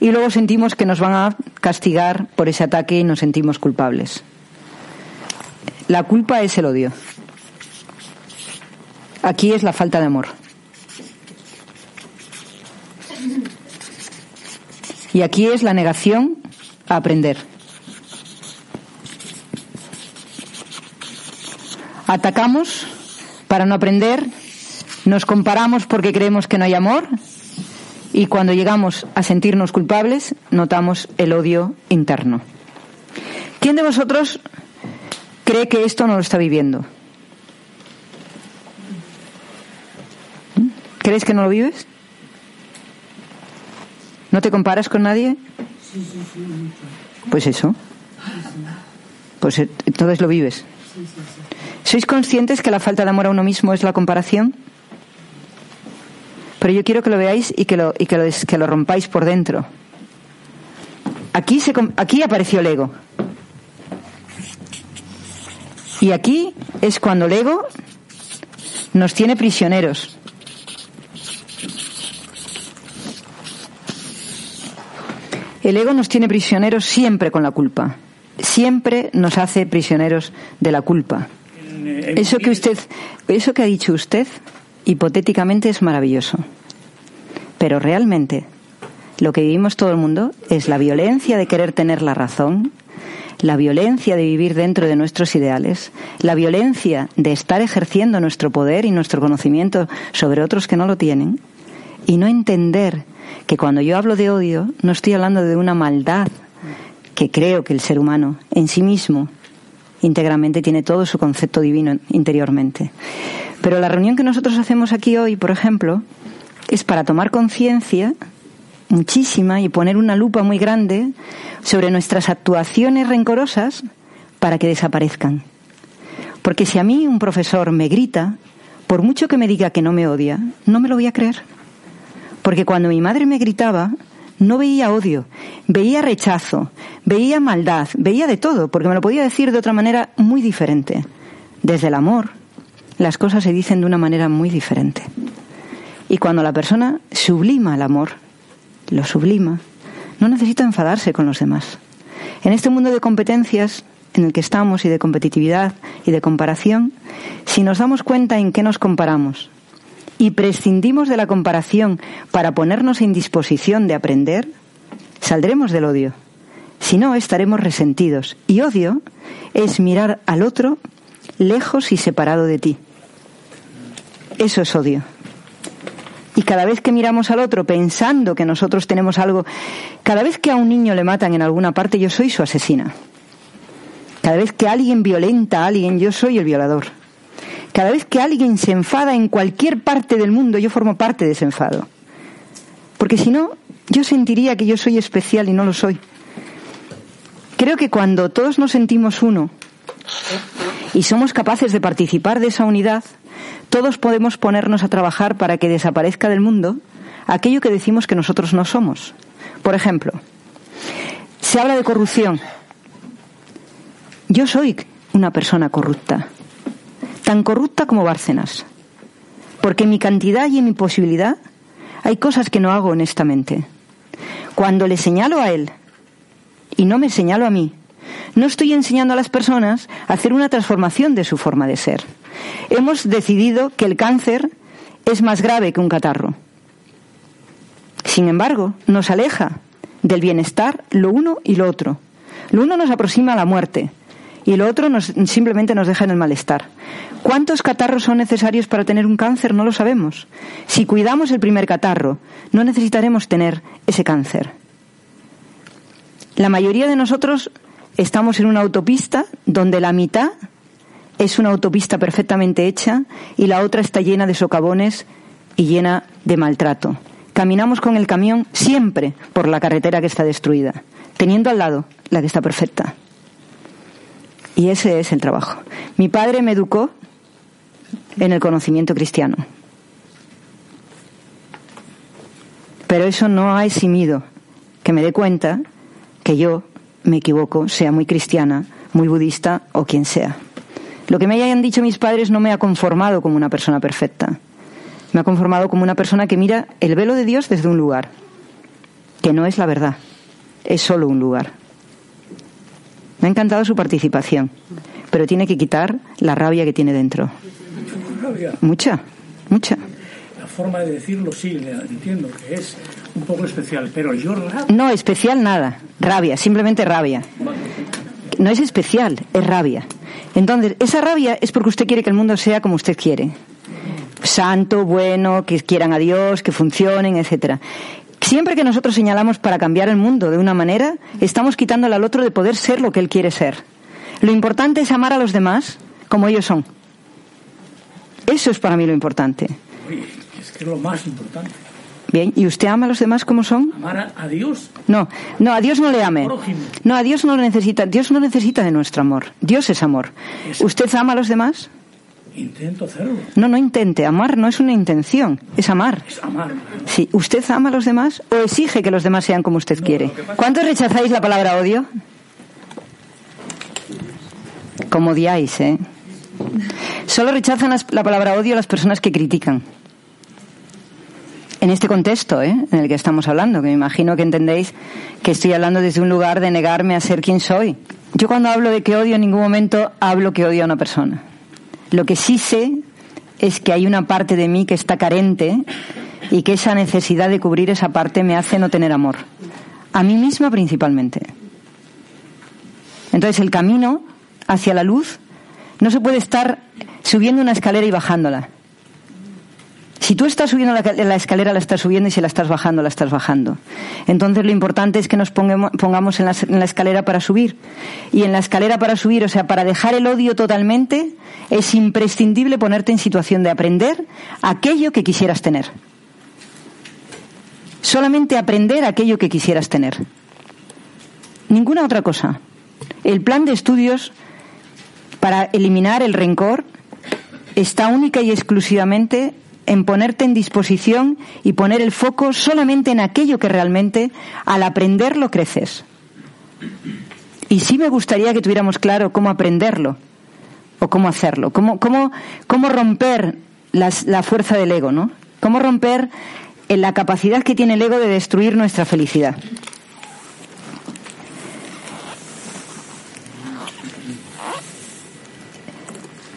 y luego sentimos que nos van a castigar por ese ataque y nos sentimos culpables. La culpa es el odio. Aquí es la falta de amor. Y aquí es la negación a aprender. Atacamos para no aprender, nos comparamos porque creemos que no hay amor y cuando llegamos a sentirnos culpables notamos el odio interno. ¿Quién de vosotros cree que esto no lo está viviendo? ¿Crees que no lo vives? ¿No te comparas con nadie? Pues eso. Pues entonces lo vives. ¿Sois conscientes que la falta de amor a uno mismo es la comparación? Pero yo quiero que lo veáis y que lo, rompáis por dentro. Aquí, aquí apareció el ego. Y aquí es cuando el ego nos tiene prisioneros. El ego nos tiene prisioneros siempre con la culpa. Siempre nos hace prisioneros de la culpa. Eso que usted, eso que ha dicho usted, hipotéticamente es maravilloso. Pero realmente, lo que vivimos todo el mundo es la violencia de querer tener la razón, la violencia de vivir dentro de nuestros ideales, la violencia de estar ejerciendo nuestro poder y nuestro conocimiento sobre otros que no lo tienen, y no entender que cuando yo hablo de odio no estoy hablando de una maldad que creo que el ser humano en sí mismo íntegramente tiene todo su concepto divino interiormente. Pero la reunión que nosotros hacemos aquí hoy, por ejemplo, es para tomar conciencia muchísima y poner una lupa muy grande sobre nuestras actuaciones rencorosas para que desaparezcan. Porque si a mí un profesor me grita, por mucho que me diga que no me odia, no me lo voy a creer. Porque cuando mi madre me gritaba, no veía odio, veía rechazo, veía maldad, veía de todo, porque me lo podía decir de otra manera muy diferente. Desde el amor, las cosas se dicen de una manera muy diferente. Y cuando la persona sublima el amor, lo sublima, no necesita enfadarse con los demás. En este mundo de competencias en el que estamos y de competitividad y de comparación, si nos damos cuenta en qué nos comparamos y prescindimos de la comparación para ponernos en disposición de aprender, saldremos del odio. Si no, estaremos resentidos. Y odio es mirar al otro lejos y separado de ti. Eso es odio. Y cada vez que miramos al otro pensando que nosotros tenemos algo, cada vez que a un niño le matan en alguna parte, yo soy su asesina. Cada vez que alguien violenta a alguien, yo soy el violador. Cada vez que alguien se enfada en cualquier parte del mundo, yo formo parte de ese enfado. Porque si no, yo sentiría que yo soy especial y no lo soy. Creo que cuando todos nos sentimos uno y somos capaces de participar de esa unidad, todos podemos ponernos a trabajar para que desaparezca del mundo aquello que decimos que nosotros no somos. Por ejemplo, se habla de corrupción. Yo soy una persona corrupta, tan corrupta como Bárcenas, porque en mi cantidad y en mi posibilidad hay cosas que no hago honestamente. Cuando le señalo a él y no me señalo a mí, no estoy enseñando a las personas a hacer una transformación de su forma de ser. Hemos decidido que el cáncer es más grave que un catarro. Sin embargo, nos aleja del bienestar lo uno y lo otro. Lo uno nos aproxima a la muerte y lo otro nos, simplemente nos deja en el malestar. ¿Cuántos catarros son necesarios para tener un cáncer? No lo sabemos. Si cuidamos el primer catarro, no necesitaremos tener ese cáncer. La mayoría de nosotros estamos en una autopista donde la mitad es una autopista perfectamente hecha y la otra está llena de socavones y llena de maltrato. Caminamos con el camión siempre por la carretera que está destruida, teniendo al lado la que está perfecta. Y ese es el trabajo. Mi padre me educó en el conocimiento cristiano. Pero eso no ha eximido que me dé cuenta que yo me equivoco, sea muy cristiana, muy budista o quien sea. Lo que me hayan dicho mis padres no me ha conformado como una persona perfecta. Me ha conformado como una persona que mira el velo de Dios desde un lugar, que no es la verdad, es solo un lugar. Me ha encantado su participación, pero tiene que quitar la rabia que tiene dentro. Mucha, mucha. La forma de decirlo sí, entiendo que es un poco especial, pero yo No, especial nada. Rabia, simplemente rabia. no es especial, es rabia. Entonces, esa rabia es porque usted quiere que el mundo sea como usted quiere. Santo, bueno, que quieran a Dios, que funcionen, etcétera. Siempre que nosotros señalamos para cambiar el mundo de una manera, estamos quitándole al otro de poder ser lo que él quiere ser. Lo importante es amar a los demás como ellos son. Eso es para mí lo importante. Oye, es que es lo más importante. Bien, ¿y usted ama a los demás como son? Amar a, Dios. No, no, a Dios no le ame. No, a Dios no lo necesita. Dios no necesita de nuestro amor. Dios es amor. ¿Usted ama a los demás? Intento hacerlo. No, no intente. Amar no es una intención, es amar. Es amar. Sí, ¿usted ama a los demás o exige que los demás sean como usted quiere? ¿Cuántos rechazáis la palabra odio? Como odiáis, ¿eh? Solo rechazan la palabra odio las personas que critican. En este contexto ¿eh? en el que estamos hablando, que me imagino que entendéis que estoy hablando desde un lugar de negarme a ser quien soy. Yo cuando hablo de que odio en ningún momento hablo que odio a una persona. Lo que sí sé es que hay una parte de mí que está carente y que esa necesidad de cubrir esa parte me hace no tener amor. A mí misma principalmente. Entonces el camino hacia la luz no se puede estar subiendo una escalera y bajándola. Si tú estás subiendo la, escalera, la estás subiendo y si la estás bajando, la estás bajando. Entonces lo importante es que nos pongamos, en la escalera para subir. Y en la escalera para subir, o sea, para dejar el odio totalmente, es imprescindible ponerte en situación de aprender aquello que quisieras tener. Solamente aprender aquello que quisieras tener. Ninguna otra cosa. El plan de estudios para eliminar el rencor está única y exclusivamente en ponerte en disposición y poner el foco solamente en aquello que realmente al aprenderlo creces. Y sí me gustaría que tuviéramos claro cómo aprenderlo o cómo hacerlo, cómo, cómo, cómo romper las- la fuerza del ego, ¿no? Cómo romper eh, la capacidad que tiene el ego de destruir nuestra felicidad.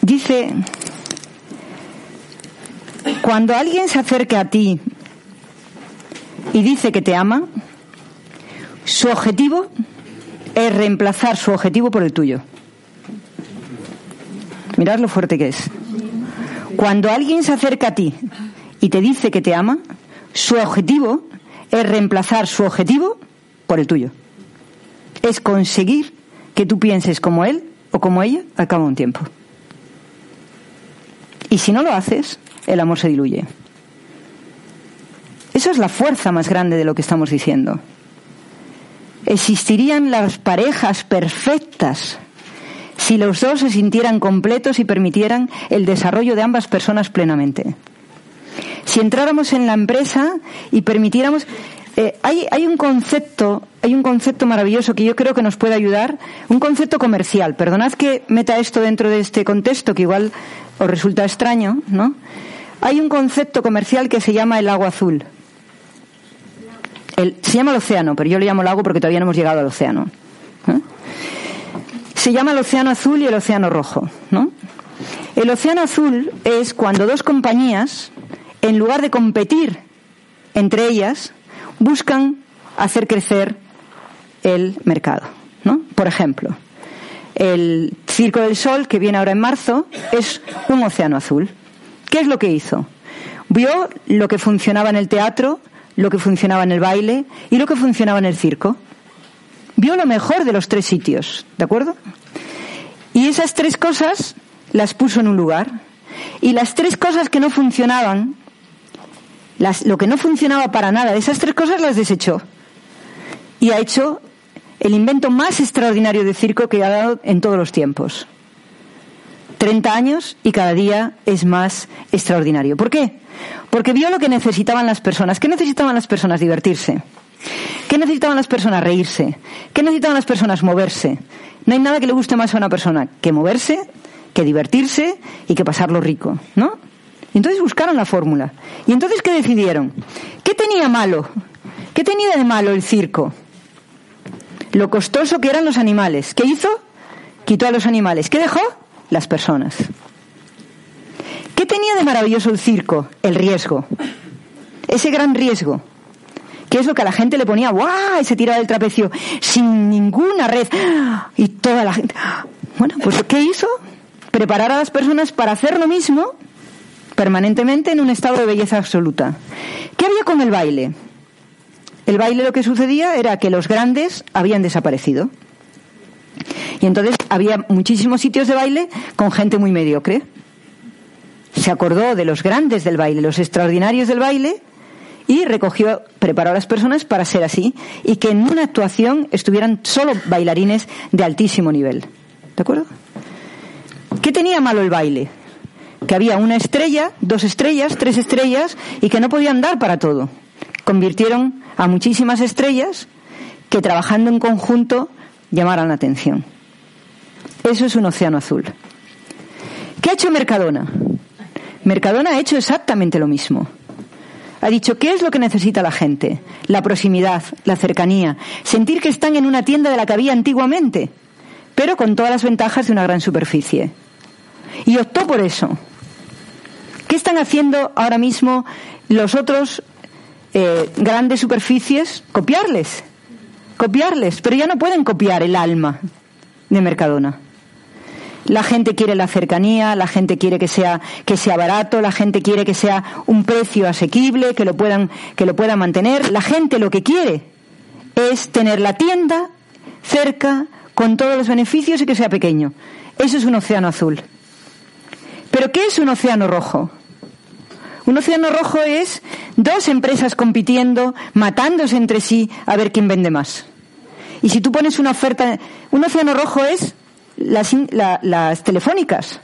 Dice, cuando alguien se acerca a ti y dice que te ama, su objetivo es reemplazar su objetivo por el tuyo. Mirad lo fuerte que es. Cuando alguien se acerca a ti y te dice que te ama, su objetivo es reemplazar su objetivo por el tuyo. Es conseguir que tú pienses como él o como ella al cabo de un tiempo. Y si no lo haces, el amor se diluye. Eso es la fuerza más grande de lo que estamos diciendo. Existirían las parejas perfectas si los dos se sintieran completos y permitieran el desarrollo de ambas personas plenamente. Si entráramos en la empresa y permitiéramos eh, hay, un concepto, hay un concepto maravilloso que yo creo que nos puede ayudar, un concepto comercial. Perdonad que meta esto dentro de este contexto que igual os resulta extraño, ¿no? Hay un concepto comercial que se llama el agua azul. El- se llama el océano, pero yo le llamo lago porque todavía no hemos llegado al océano. ¿eh? Se llama el océano azul y el océano rojo, ¿no? El océano azul es cuando dos compañías, en lugar de competir entre ellas, buscan hacer crecer el mercado, ¿no? Por ejemplo, el Circo del Sol, que viene ahora en marzo, es un océano azul. ¿Qué es lo que hizo? Vio lo que funcionaba en el teatro, lo que funcionaba en el baile y lo que funcionaba en el circo. Vio lo mejor de los tres sitios, ¿de acuerdo? Y esas tres cosas las puso en un lugar. Y las tres cosas que no funcionaban, lo que no funcionaba para nada de esas tres cosas las desechó. Y ha hecho el invento más extraordinario de circo que ha dado en todos los tiempos. 30 años y cada día es más extraordinario. ¿Por qué? Porque vio lo que necesitaban las personas. ¿Qué necesitaban las personas? Divertirse. ¿Qué necesitaban las personas? Reírse. ¿Qué necesitaban las personas? Moverse. No hay nada que le guste más a una persona que moverse, que divertirse y que pasarlo rico, ¿no? Entonces buscaron la fórmula. ¿Y entonces qué decidieron? ¿Qué tenía malo? ¿Qué tenía de malo el circo? Lo costoso que eran los animales. ¿Qué hizo? Quitó a los animales. ¿Qué dejó? Las personas. ¿Qué tenía de maravilloso el circo? El riesgo. Ese gran riesgo. que es lo que a la gente le ponía, ¡guau! y se tiraba del trapecio sin ninguna red. Y toda la gente. Bueno, pues ¿qué hizo? Preparar a las personas para hacer lo mismo permanentemente en un estado de belleza absoluta. ¿Qué había con el baile? El baile lo que sucedía era que los grandes habían desaparecido. Y entonces había muchísimos sitios de baile con gente muy mediocre. Se acordó de los grandes del baile, los extraordinarios del baile, y recogió, preparó a las personas para ser así y que en una actuación estuvieran solo bailarines de altísimo nivel. ¿De acuerdo? ¿Qué tenía malo el baile? Que había una estrella, dos estrellas, tres estrellas y que no podían dar para todo. Convirtieron a muchísimas estrellas que trabajando en conjunto llamaran la atención. Eso es un océano azul. ¿Qué ha hecho Mercadona? Mercadona ha hecho exactamente lo mismo. Ha dicho, ¿qué es lo que necesita la gente? La proximidad, la cercanía, sentir que están en una tienda de la que había antiguamente, pero con todas las ventajas de una gran superficie. Y optó por eso. ¿Qué están haciendo ahora mismo los otros eh, grandes superficies? Copiarles. Copiarles, pero ya no pueden copiar el alma de Mercadona. La gente quiere la cercanía, la gente quiere que sea, que sea barato, la gente quiere que sea un precio asequible, que lo puedan, que lo puedan mantener. La gente lo que quiere es tener la tienda cerca, con todos los beneficios y que sea pequeño. Eso es un océano azul. Pero ¿qué es un océano rojo? Un océano rojo es dos empresas compitiendo, matándose entre sí a ver quién vende más. Y si tú pones una oferta, un océano rojo es las, telefónicas.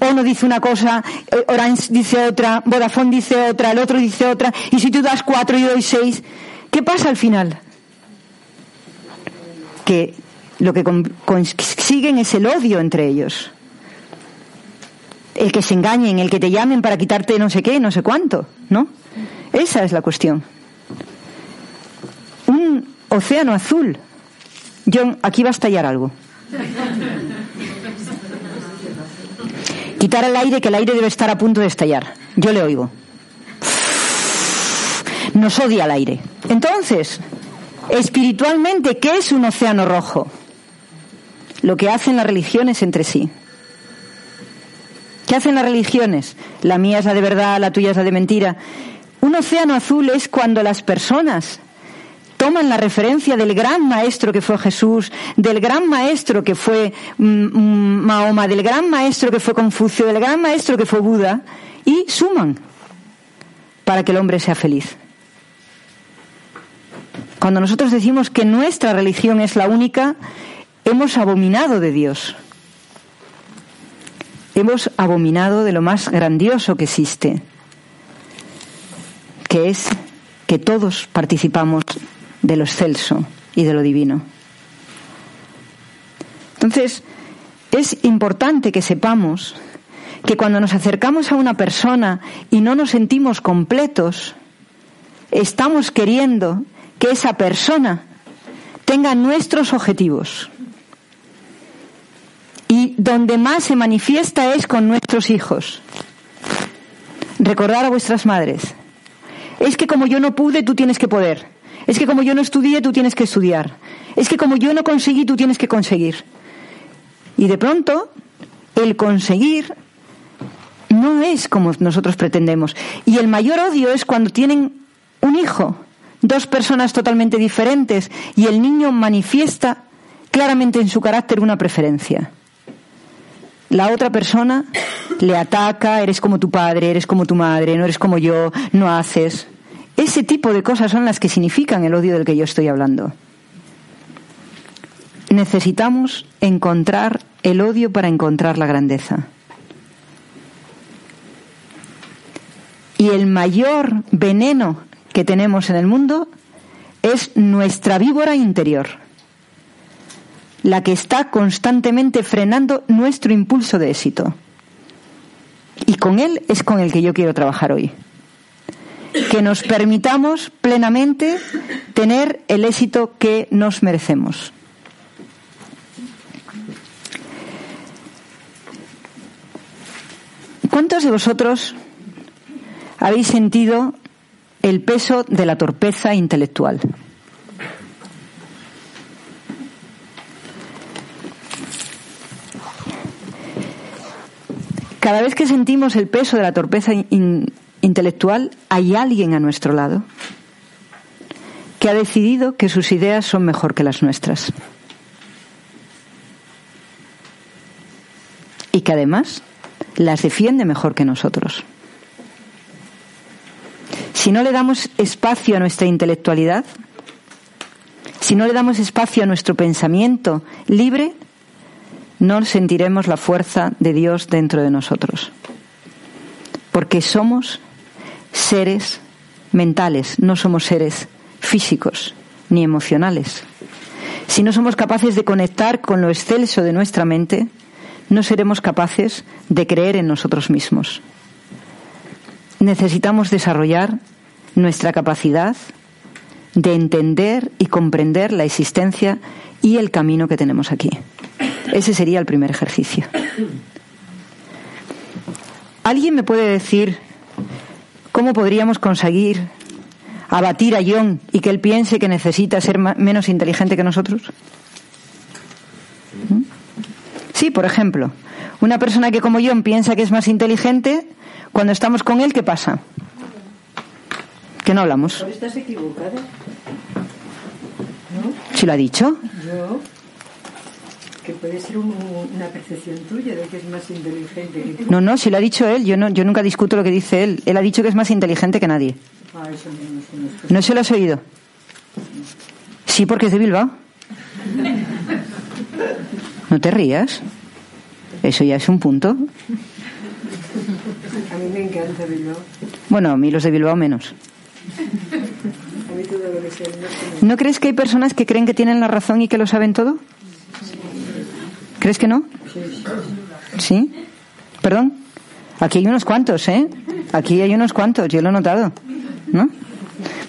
Uno dice una cosa, eh, Orange dice otra, Vodafone dice otra, el otro dice otra, y si tú das cuatro y doy seis, ¿qué pasa al final? Que lo que consiguen es el odio entre ellos. El que se engañen, el que te llamen para quitarte no sé qué, no sé cuánto, ¿no? Esa es la cuestión. Un océano azul. John, aquí va a estallar algo. Quitar el aire, que el aire debe estar a punto de estallar. Yo le oigo. Nos odia el aire. Entonces, espiritualmente, ¿qué es un océano rojo? Lo que hacen las religiones entre sí. ¿Qué hacen las religiones? La mía es la de verdad, la tuya es la de mentira. Un océano azul es cuando las personas toman la referencia del gran maestro que fue Jesús, del gran maestro que fue mm, mm, Mahoma, del gran maestro que fue Confucio, del gran maestro que fue Buda, y suman para que el hombre sea feliz. Cuando nosotros decimos que nuestra religión es la única, hemos abominado de Dios. Hemos abominado de lo más grandioso que existe, que es que todos participamos de lo excelso y de lo divino. Entonces, es importante que sepamos que cuando nos acercamos a una persona y no nos sentimos completos, estamos queriendo que esa persona tenga nuestros objetivos. Y donde más se manifiesta es con nuestros hijos. Recordar a vuestras madres. Es que como yo no pude, tú tienes que poder. Es que como yo no estudié, tú tienes que estudiar. Es que como yo no conseguí, tú tienes que conseguir. Y de pronto, el conseguir no es como nosotros pretendemos. Y el mayor odio es cuando tienen un hijo, dos personas totalmente diferentes, y el niño manifiesta claramente en su carácter una preferencia. La otra persona le ataca, eres como tu padre, eres como tu madre, no eres como yo, no haces. Ese tipo de cosas son las que significan el odio del que yo estoy hablando. Necesitamos encontrar el odio para encontrar la grandeza. Y el mayor veneno que tenemos en el mundo es nuestra víbora interior, la que está constantemente frenando nuestro impulso de éxito. Y con él es con el que yo quiero trabajar hoy que nos permitamos plenamente tener el éxito que nos merecemos. ¿Cuántos de vosotros habéis sentido el peso de la torpeza intelectual. Cada vez que sentimos el peso de la torpeza in- intelectual, hay alguien a nuestro lado que ha decidido que sus ideas son mejor que las nuestras. Y que además las defiende mejor que nosotros. Si no le damos espacio a nuestra intelectualidad, si no le damos espacio a nuestro pensamiento libre, no sentiremos la fuerza de Dios dentro de nosotros. Porque somos seres mentales, no somos seres físicos ni emocionales. Si no somos capaces de conectar con lo excelso de nuestra mente, no seremos capaces de creer en nosotros mismos. Necesitamos desarrollar nuestra capacidad de entender y comprender la existencia y el camino que tenemos aquí. Ese sería el primer ejercicio. ¿Alguien me puede decir cómo podríamos conseguir abatir a John y que él piense que necesita ser menos inteligente que nosotros? ¿Mm? Sí, por ejemplo, una persona que como John piensa que es más inteligente, cuando estamos con él, ¿qué pasa? Que no hablamos. Estás equivocada. ¿Si lo ha dicho? No. Que puede ser un- una percepción tuya de que es más inteligente que tú. No, no, si lo ha dicho él, yo, no, yo nunca discuto lo que dice él. Él ha dicho que es más inteligente que nadie. Ah, eso no, no es ¿No se lo has oído? Sí, porque es de Bilbao. No te rías. Eso ya es un punto. A mí me encanta Bilbao. Bueno, a mí los de Bilbao menos. ¿No crees que hay personas que creen que tienen la razón y que lo saben todo? ¿Crees que no? ¿Sí? ¿Perdón? Aquí hay unos cuantos, ¿eh? Aquí hay unos cuantos, yo lo he notado. ¿No?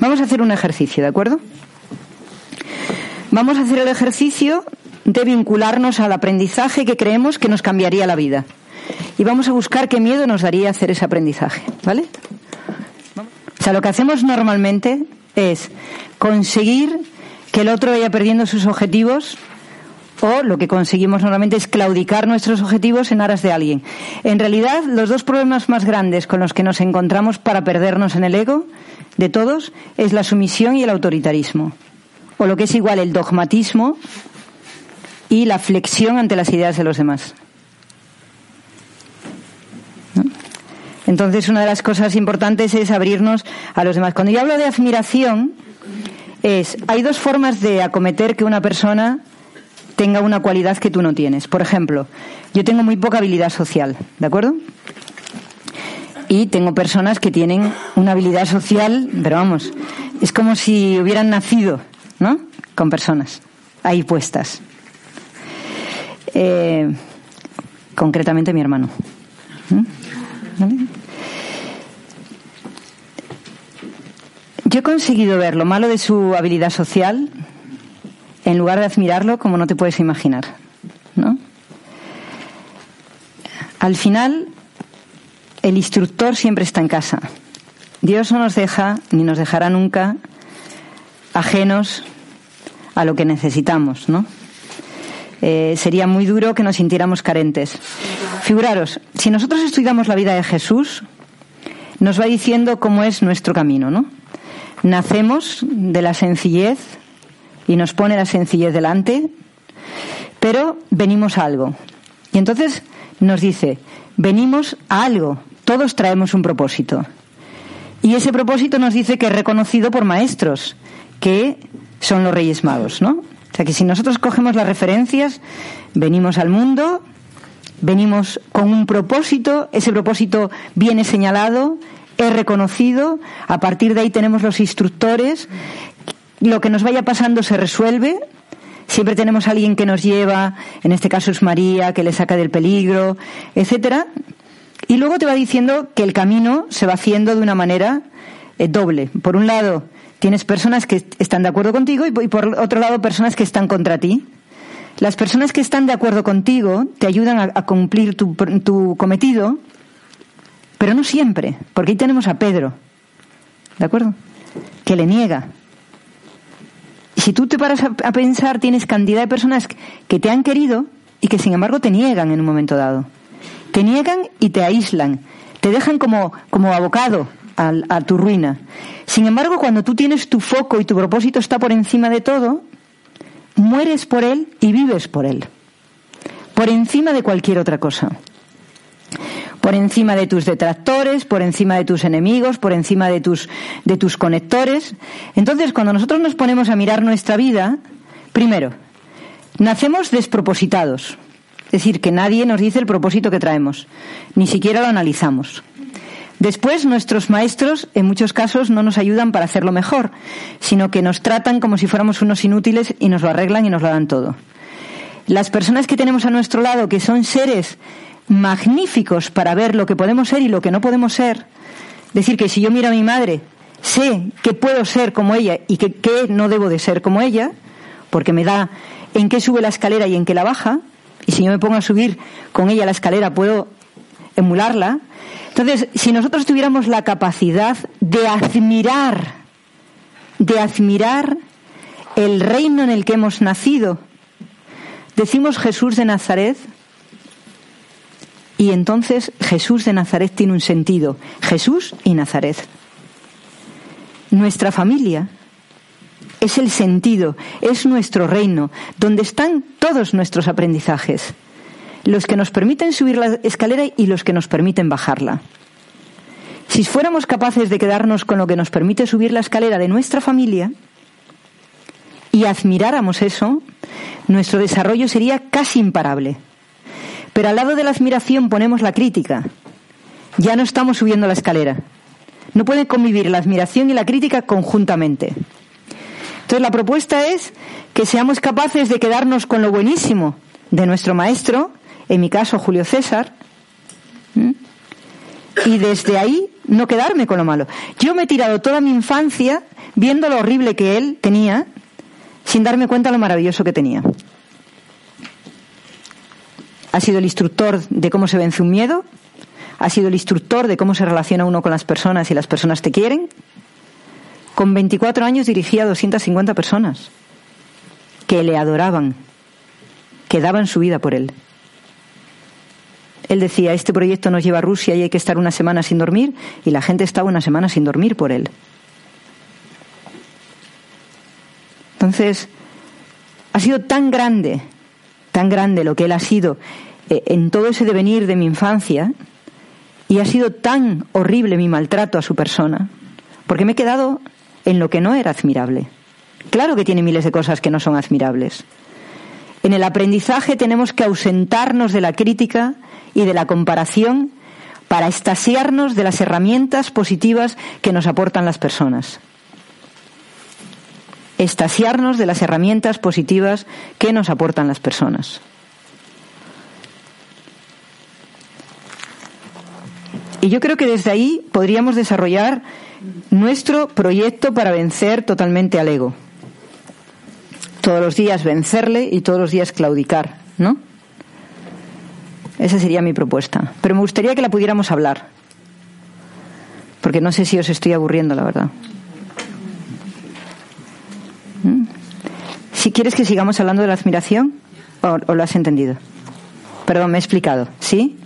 Vamos a hacer un ejercicio, ¿de acuerdo? Vamos a hacer el ejercicio de vincularnos al aprendizaje que creemos que nos cambiaría la vida. Y vamos a buscar qué miedo nos daría hacer ese aprendizaje, ¿vale? O sea, lo que hacemos normalmente es conseguir que el otro vaya perdiendo sus objetivos o lo que conseguimos normalmente es claudicar nuestros objetivos en aras de alguien. En realidad, los dos problemas más grandes con los que nos encontramos para perdernos en el ego de todos es la sumisión y el autoritarismo. O lo que es igual el dogmatismo y la flexión ante las ideas de los demás. Entonces, una de las cosas importantes es abrirnos a los demás. Cuando yo hablo de admiración, es, hay dos formas de acometer que una persona tenga una cualidad que tú no tienes. Por ejemplo, yo tengo muy poca habilidad social, ¿de acuerdo? Y tengo personas que tienen una habilidad social, pero vamos, es como si hubieran nacido, ¿no? Con personas ahí puestas. Eh, concretamente mi hermano. ¿Mm? Yo he conseguido ver lo malo de su habilidad social en lugar de admirarlo como no te puedes imaginar. ¿no? Al final, el instructor siempre está en casa. Dios no nos deja, ni nos dejará nunca, ajenos a lo que necesitamos, ¿no? Eh, sería muy duro que nos sintiéramos carentes. Figuraros, si nosotros estudiamos la vida de Jesús, nos va diciendo cómo es nuestro camino, ¿no? Nacemos de la sencillez y nos pone la sencillez delante, pero venimos a algo. Y entonces nos dice, venimos a algo, todos traemos un propósito. Y ese propósito nos dice que es reconocido por maestros, que son los Reyes Magos, ¿no? O sea que si nosotros cogemos las referencias, venimos al mundo, venimos con un propósito, ese propósito viene señalado, es reconocido, a partir de ahí tenemos los instructores, lo que nos vaya pasando se resuelve, siempre tenemos a alguien que nos lleva, en este caso es María, que le saca del peligro, etcétera, y luego te va diciendo que el camino se va haciendo de una manera eh, doble. Por un lado, tienes personas que están de acuerdo contigo y por otro lado, personas que están contra ti. Las personas que están de acuerdo contigo te ayudan a, cumplir tu, tu cometido, pero no siempre, porque ahí tenemos a Pedro, ¿De acuerdo? Que le niega. Si tú te paras a, a pensar, tienes cantidad de personas que te han querido y que sin embargo te niegan en un momento dado. Te niegan y te aíslan. Te dejan como, como abocado a, a tu ruina. Sin embargo, cuando tú tienes tu foco y tu propósito está por encima de todo, mueres por él y vives por él. Por encima de cualquier otra cosa. Por encima de tus detractores, por encima de tus enemigos, por encima de tus, de tus conectores. Entonces, cuando nosotros nos ponemos a mirar nuestra vida, primero, nacemos despropositados. Es decir, que nadie nos dice el propósito que traemos. Ni siquiera lo analizamos. Después, nuestros maestros, en muchos casos, no nos ayudan para hacerlo mejor, sino que nos tratan como si fuéramos unos inútiles y nos lo arreglan y nos lo dan todo. Las personas que tenemos a nuestro lado, que son seres magníficos para ver lo que podemos ser y lo que no podemos ser, decir que si yo miro a mi madre, sé que puedo ser como ella y que, que no debo de ser como ella, porque me da en qué sube la escalera y en qué la baja, y si yo me pongo a subir con ella la escalera puedo emularla, entonces, si nosotros tuviéramos la capacidad de admirar, de admirar el reino en el que hemos nacido, decimos Jesús de Nazaret, y entonces Jesús de Nazaret tiene un sentido, Jesús y Nazaret. Nuestra familia es el sentido, es nuestro reino, donde están todos nuestros aprendizajes los que nos permiten subir la escalera y los que nos permiten bajarla. Si fuéramos capaces de quedarnos con lo que nos permite subir la escalera de nuestra familia y admiráramos eso, nuestro desarrollo sería casi imparable. Pero al lado de la admiración ponemos la crítica. Ya no estamos subiendo la escalera. No pueden convivir la admiración y la crítica conjuntamente. Entonces la propuesta es que seamos capaces de quedarnos con lo buenísimo de nuestro maestro en mi caso Julio César, y desde ahí no quedarme con lo malo. Yo me he tirado toda mi infancia viendo lo horrible que él tenía, sin darme cuenta lo maravilloso que tenía. Ha sido el instructor de cómo se vence un miedo, ha sido el instructor de cómo se relaciona uno con las personas y las personas te quieren. Con 24 años dirigía a 250 personas que le adoraban, que daban su vida por él. Él decía, este proyecto nos lleva a Rusia y hay que estar una semana sin dormir, y la gente estaba una semana sin dormir por él. Entonces, ha sido tan grande, tan grande lo que él ha sido en todo ese devenir de mi infancia, y ha sido tan horrible mi maltrato a su persona, porque me he quedado en lo que no era admirable. Claro que tiene miles de cosas que no son admirables. En el aprendizaje tenemos que ausentarnos de la crítica y de la comparación para estasiarnos de las herramientas positivas que nos aportan las personas. Estasiarnos de las herramientas positivas que nos aportan las personas. Y yo creo que desde ahí podríamos desarrollar nuestro proyecto para vencer totalmente al ego. Todos los días vencerle y todos los días claudicar, ¿no? Esa sería mi propuesta. Pero me gustaría que la pudiéramos hablar. Porque no sé si os estoy aburriendo, la verdad. ¿Mm? Si quieres que sigamos hablando de la admiración, o, o lo has entendido. Perdón, me he explicado. ¿Sí?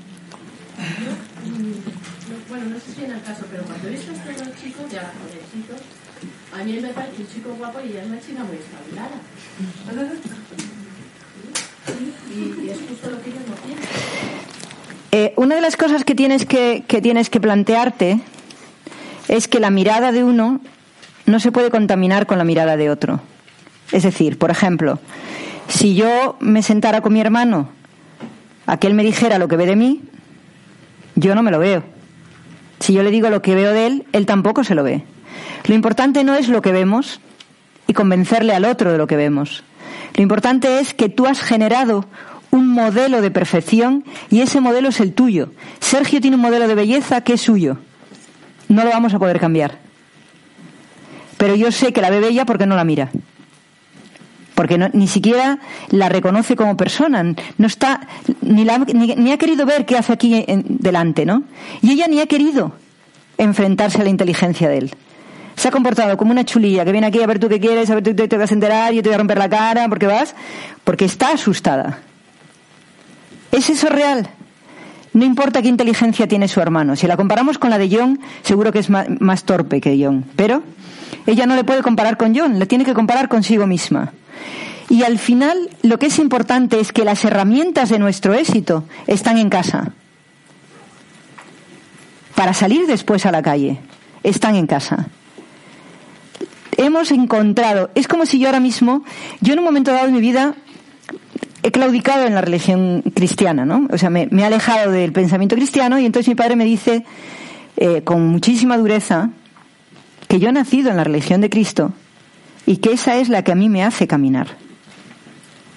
Bueno, no sé si en el caso, pero cuando he visto a estos dos chicos, ya jovencitos, a mí me parece un chico guapo y ella es una chica muy espabilada. Y, y es justo lo que ellos no tienen. Eh, una de las cosas que tienes que, que tienes que plantearte es que la mirada de uno no se puede contaminar con la mirada de otro. Es decir, por ejemplo, si yo me sentara con mi hermano a que él me dijera lo que ve de mí, yo no me lo veo. Si yo le digo lo que veo de él, él tampoco se lo ve. Lo importante no es lo que vemos y convencerle al otro de lo que vemos. Lo importante es que tú has generado un modelo de perfección y ese modelo es el tuyo. Sergio tiene un modelo de belleza que es suyo. No lo vamos a poder cambiar. Pero yo sé que la ve bella porque no la mira. Porque ni siquiera la reconoce como persona. No está, ni, la- ni- ha querido ver qué hace aquí delante, ¿no? Y ella ni ha querido enfrentarse a la inteligencia de él. Se ha comportado como una chulilla que viene aquí a ver tú qué quieres, a ver tú te, vas a enterar, yo te voy a romper la cara, porque vas, porque está asustada. ¿Es eso real? No importa qué inteligencia tiene su hermano. Si la comparamos con la de John, seguro que es más, torpe que John. Pero ella no le puede comparar con John, le tiene que comparar consigo misma. Y al final, lo que es importante es que las herramientas de nuestro éxito están en casa. Para salir después a la calle, están en casa. Hemos encontrado, es como si yo ahora mismo, yo en un momento dado de mi vida he claudicado en la religión cristiana, ¿no? O sea, me, he alejado del pensamiento cristiano y entonces mi padre me dice eh, con muchísima dureza que yo he nacido en la religión de Cristo y que esa es la que a mí me hace caminar.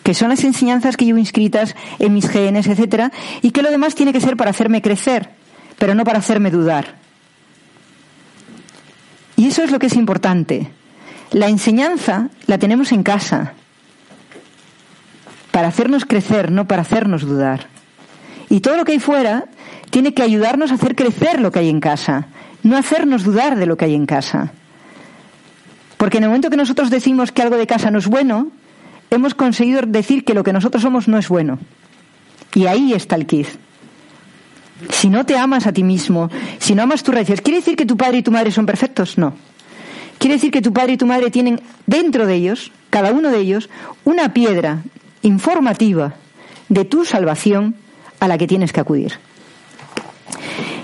Que son las enseñanzas que llevo inscritas en mis genes, etcétera, y que lo demás tiene que ser para hacerme crecer, pero no para hacerme dudar. Y eso es lo que es importante. La enseñanza la tenemos en casa, para hacernos crecer, no para hacernos dudar. Y todo lo que hay fuera tiene que ayudarnos a hacer crecer lo que hay en casa, no hacernos dudar de lo que hay en casa. Porque en el momento que nosotros decimos que algo de casa no es bueno, hemos conseguido decir que lo que nosotros somos no es bueno. Y ahí está el quiz. Si no te amas a ti mismo, si no amas tus raíces, ¿quiere decir que tu padre y tu madre son perfectos? No. Quiere decir que tu padre y tu madre tienen dentro de ellos, cada uno de ellos, una piedra informativa de tu salvación a la que tienes que acudir.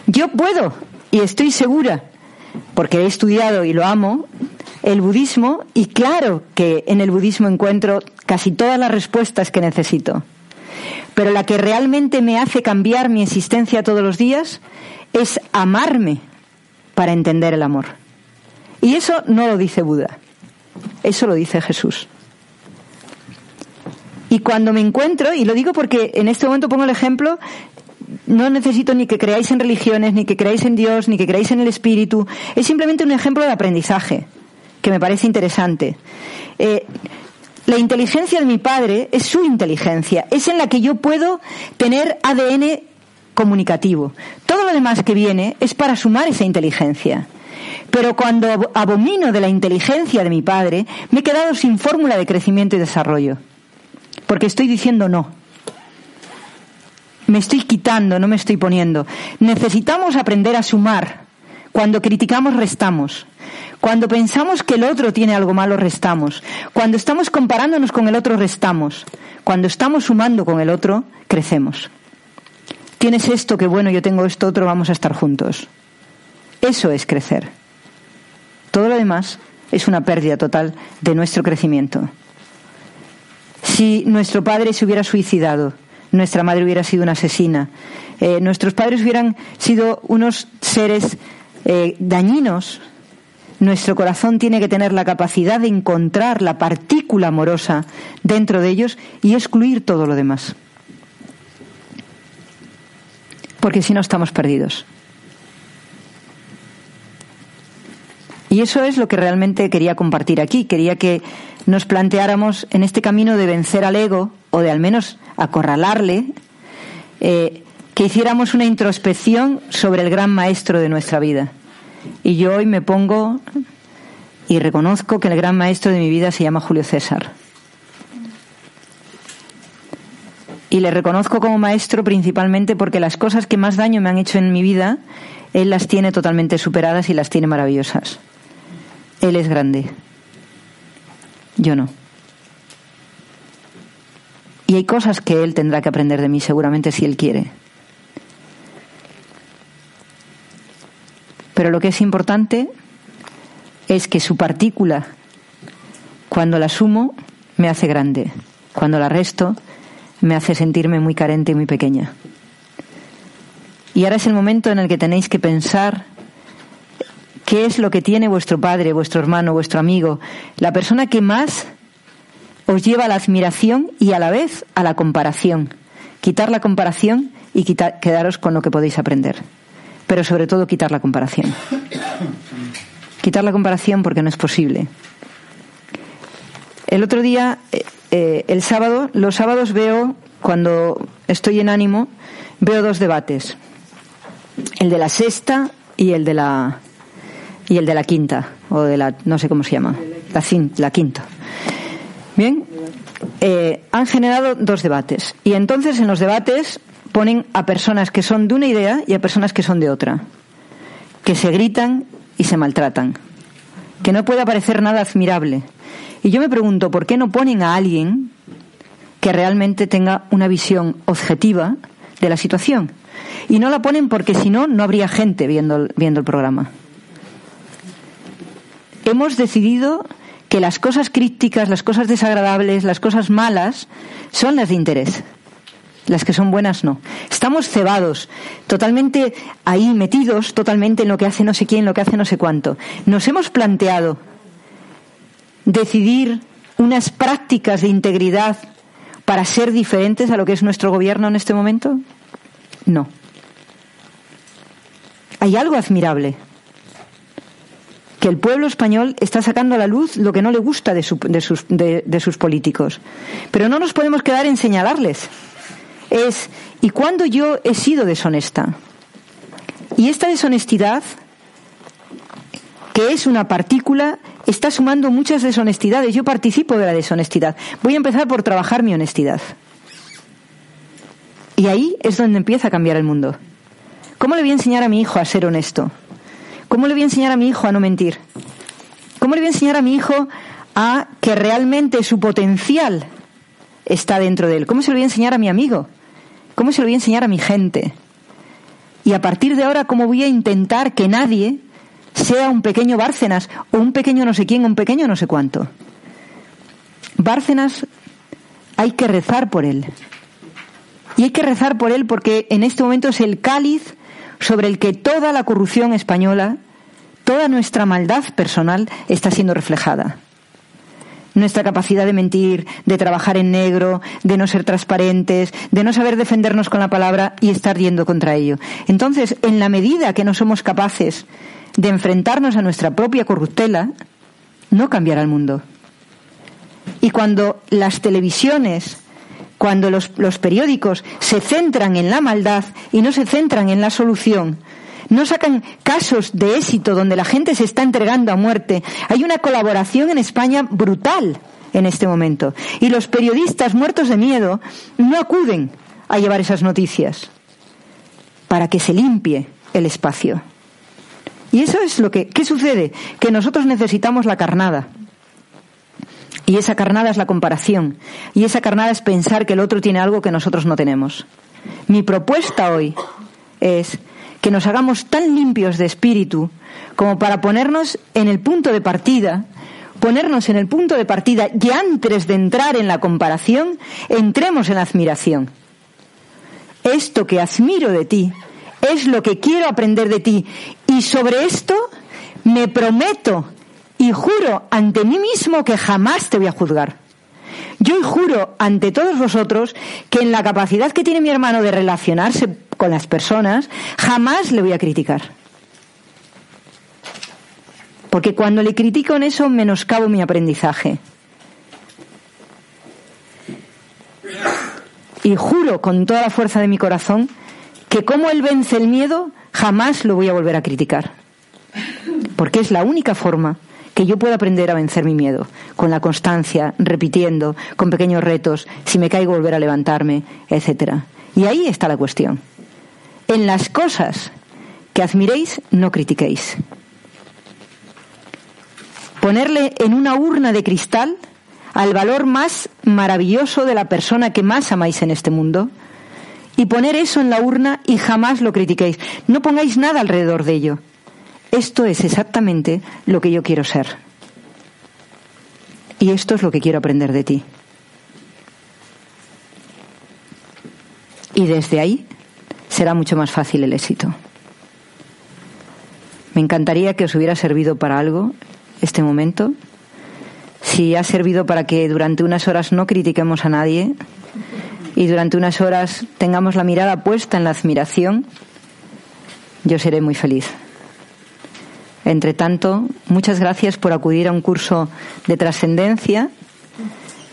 Yo puedo, y estoy segura, porque he estudiado y lo amo, el budismo, y claro que en el budismo encuentro casi todas las respuestas que necesito. Pero la que realmente me hace cambiar mi existencia todos los días es amarme para entender el amor. Y eso no lo dice Buda, eso lo dice Jesús. Y cuando me encuentro, y lo digo porque en este momento pongo el ejemplo, no necesito ni que creáis en religiones, ni que creáis en Dios, ni que creáis en el Espíritu, es simplemente un ejemplo de aprendizaje que me parece interesante. Eh, la inteligencia de mi padre es su inteligencia, es en la que yo puedo tener ADN comunicativo. Todo lo demás que viene es para sumar esa inteligencia. Pero cuando abomino de la inteligencia de mi padre, me he quedado sin fórmula de crecimiento y desarrollo. Porque estoy diciendo no. Me estoy quitando, no me estoy poniendo. Necesitamos aprender a sumar. Cuando criticamos, restamos. Cuando pensamos que el otro tiene algo malo, restamos. Cuando estamos comparándonos con el otro, restamos. Cuando estamos sumando con el otro, crecemos. Tienes esto, que bueno, yo tengo esto otro, vamos a estar juntos. Eso es crecer. Todo lo demás es una pérdida total de nuestro crecimiento. Si nuestro padre se hubiera suicidado, nuestra madre hubiera sido una asesina, eh, nuestros padres hubieran sido unos seres eh, dañinos, nuestro corazón tiene que tener la capacidad de encontrar la partícula amorosa dentro de ellos y excluir todo lo demás. Porque si no estamos perdidos. Y eso es lo que realmente quería compartir aquí. Quería que nos planteáramos en este camino de vencer al ego, o de al menos acorralarle, eh, que hiciéramos una introspección sobre el gran maestro de nuestra vida. Y yo hoy me pongo y reconozco que el gran maestro de mi vida se llama Julio César. Y le reconozco como maestro principalmente porque las cosas que más daño me han hecho en mi vida, él las tiene totalmente superadas y las tiene maravillosas. Él es grande. Yo no. Y hay cosas que él tendrá que aprender de mí seguramente si él quiere. Pero lo que es importante es que su partícula, cuando la sumo, me hace grande. Cuando la resto, me hace sentirme muy carente y muy pequeña. Y ahora es el momento en el que tenéis que pensar qué es lo que tiene vuestro padre, vuestro hermano, vuestro amigo, la persona que más os lleva a la admiración y a la vez a la comparación. Quitar la comparación y quedaros con lo que podéis aprender. Pero sobre todo quitar la comparación. Quitar la comparación porque no es posible. El otro día, eh, eh, el sábado, los sábados veo, cuando estoy en ánimo, veo dos debates. El de la sexta y el de la y el de la quinta, o de la, no sé cómo se llama, la, la quinta. Bien, eh, han generado dos debates. Y entonces en los debates ponen a personas que son de una idea y a personas que son de otra, que se gritan y se maltratan, que no puede parecer nada admirable. Y yo me pregunto, ¿por qué no ponen a alguien que realmente tenga una visión objetiva de la situación? Y no la ponen porque si no, no habría gente viendo, viendo el programa. Hemos decidido que las cosas críticas, las cosas desagradables, las cosas malas son las de interés. Las que son buenas no. Estamos cebados, totalmente ahí metidos, totalmente en lo que hace no sé quién, lo que hace no sé cuánto. Nos hemos planteado decidir unas prácticas de integridad para ser diferentes a lo que es nuestro gobierno en este momento? No. Hay algo admirable. Que el pueblo español está sacando a la luz lo que no le gusta de, su- de sus, sus políticos. Pero no nos podemos quedar en señalarles. Es, ¿y cuándo yo he sido deshonesta? Y esta deshonestidad, que es una partícula, está sumando muchas deshonestidades. Yo participo de la deshonestidad. Voy a empezar por trabajar mi honestidad. Y ahí es donde empieza a cambiar el mundo. ¿Cómo le voy a enseñar a mi hijo a ser honesto? ¿Cómo le voy a enseñar a mi hijo a no mentir? ¿Cómo le voy a enseñar a mi hijo a que realmente su potencial está dentro de él? ¿Cómo se lo voy a enseñar a mi amigo? ¿Cómo se lo voy a enseñar a mi gente? Y a partir de ahora, ¿cómo voy a intentar que nadie sea un pequeño Bárcenas o un pequeño no sé quién, un pequeño no sé cuánto? Bárcenas hay que rezar por él. Y hay que rezar por él porque en este momento es el cáliz sobre el que toda la corrupción española, toda nuestra maldad personal está siendo reflejada. Nuestra capacidad de mentir, de trabajar en negro, de no ser transparentes, de no saber defendernos con la palabra y estar yendo contra ello. Entonces, en la medida que no somos capaces de enfrentarnos a nuestra propia corruptela, no cambiará el mundo. Y cuando las televisiones, cuando los, los periódicos se centran en la maldad y no se centran en la solución, no sacan casos de éxito donde la gente se está entregando a muerte. Hay una colaboración en España brutal en este momento. Y los periodistas muertos de miedo no acuden a llevar esas noticias para que se limpie el espacio. Y eso es lo que, ¿qué sucede? Que nosotros necesitamos la carnada. Y esa carnada es la comparación. Y esa carnada es pensar que el otro tiene algo que nosotros no tenemos. Mi propuesta hoy es que nos hagamos tan limpios de espíritu como para ponernos en el punto de partida, ponernos en el punto de partida y antes de entrar en la comparación, entremos en la admiración. Esto que admiro de ti es lo que quiero aprender de ti y sobre esto me prometo y juro ante mí mismo que jamás te voy a juzgar. Yo juro ante todos vosotros que en la capacidad que tiene mi hermano de relacionarse con las personas, jamás le voy a criticar. Porque cuando le critico en eso, menoscabo mi aprendizaje. Y juro con toda la fuerza de mi corazón que como él vence el miedo, jamás lo voy a volver a criticar. Porque es la única forma que yo puedo aprender a vencer mi miedo, con la constancia, repitiendo, con pequeños retos, si me caigo volver a levantarme, etcétera. Y ahí está la cuestión. En las cosas que admiréis, no critiquéis. Ponerle en una urna de cristal al valor más maravilloso de la persona que más amáis en este mundo y poner eso en la urna y jamás lo critiquéis. No pongáis nada alrededor de ello. Esto es exactamente lo que yo quiero ser. Y esto es lo que quiero aprender de ti. Y desde ahí será mucho más fácil el éxito. Me encantaría que os hubiera servido para algo este momento. Si ha servido para que durante unas horas no critiquemos a nadie y durante unas horas tengamos la mirada puesta en la admiración, yo seré muy feliz. Entre tanto, muchas gracias por acudir a un curso de trascendencia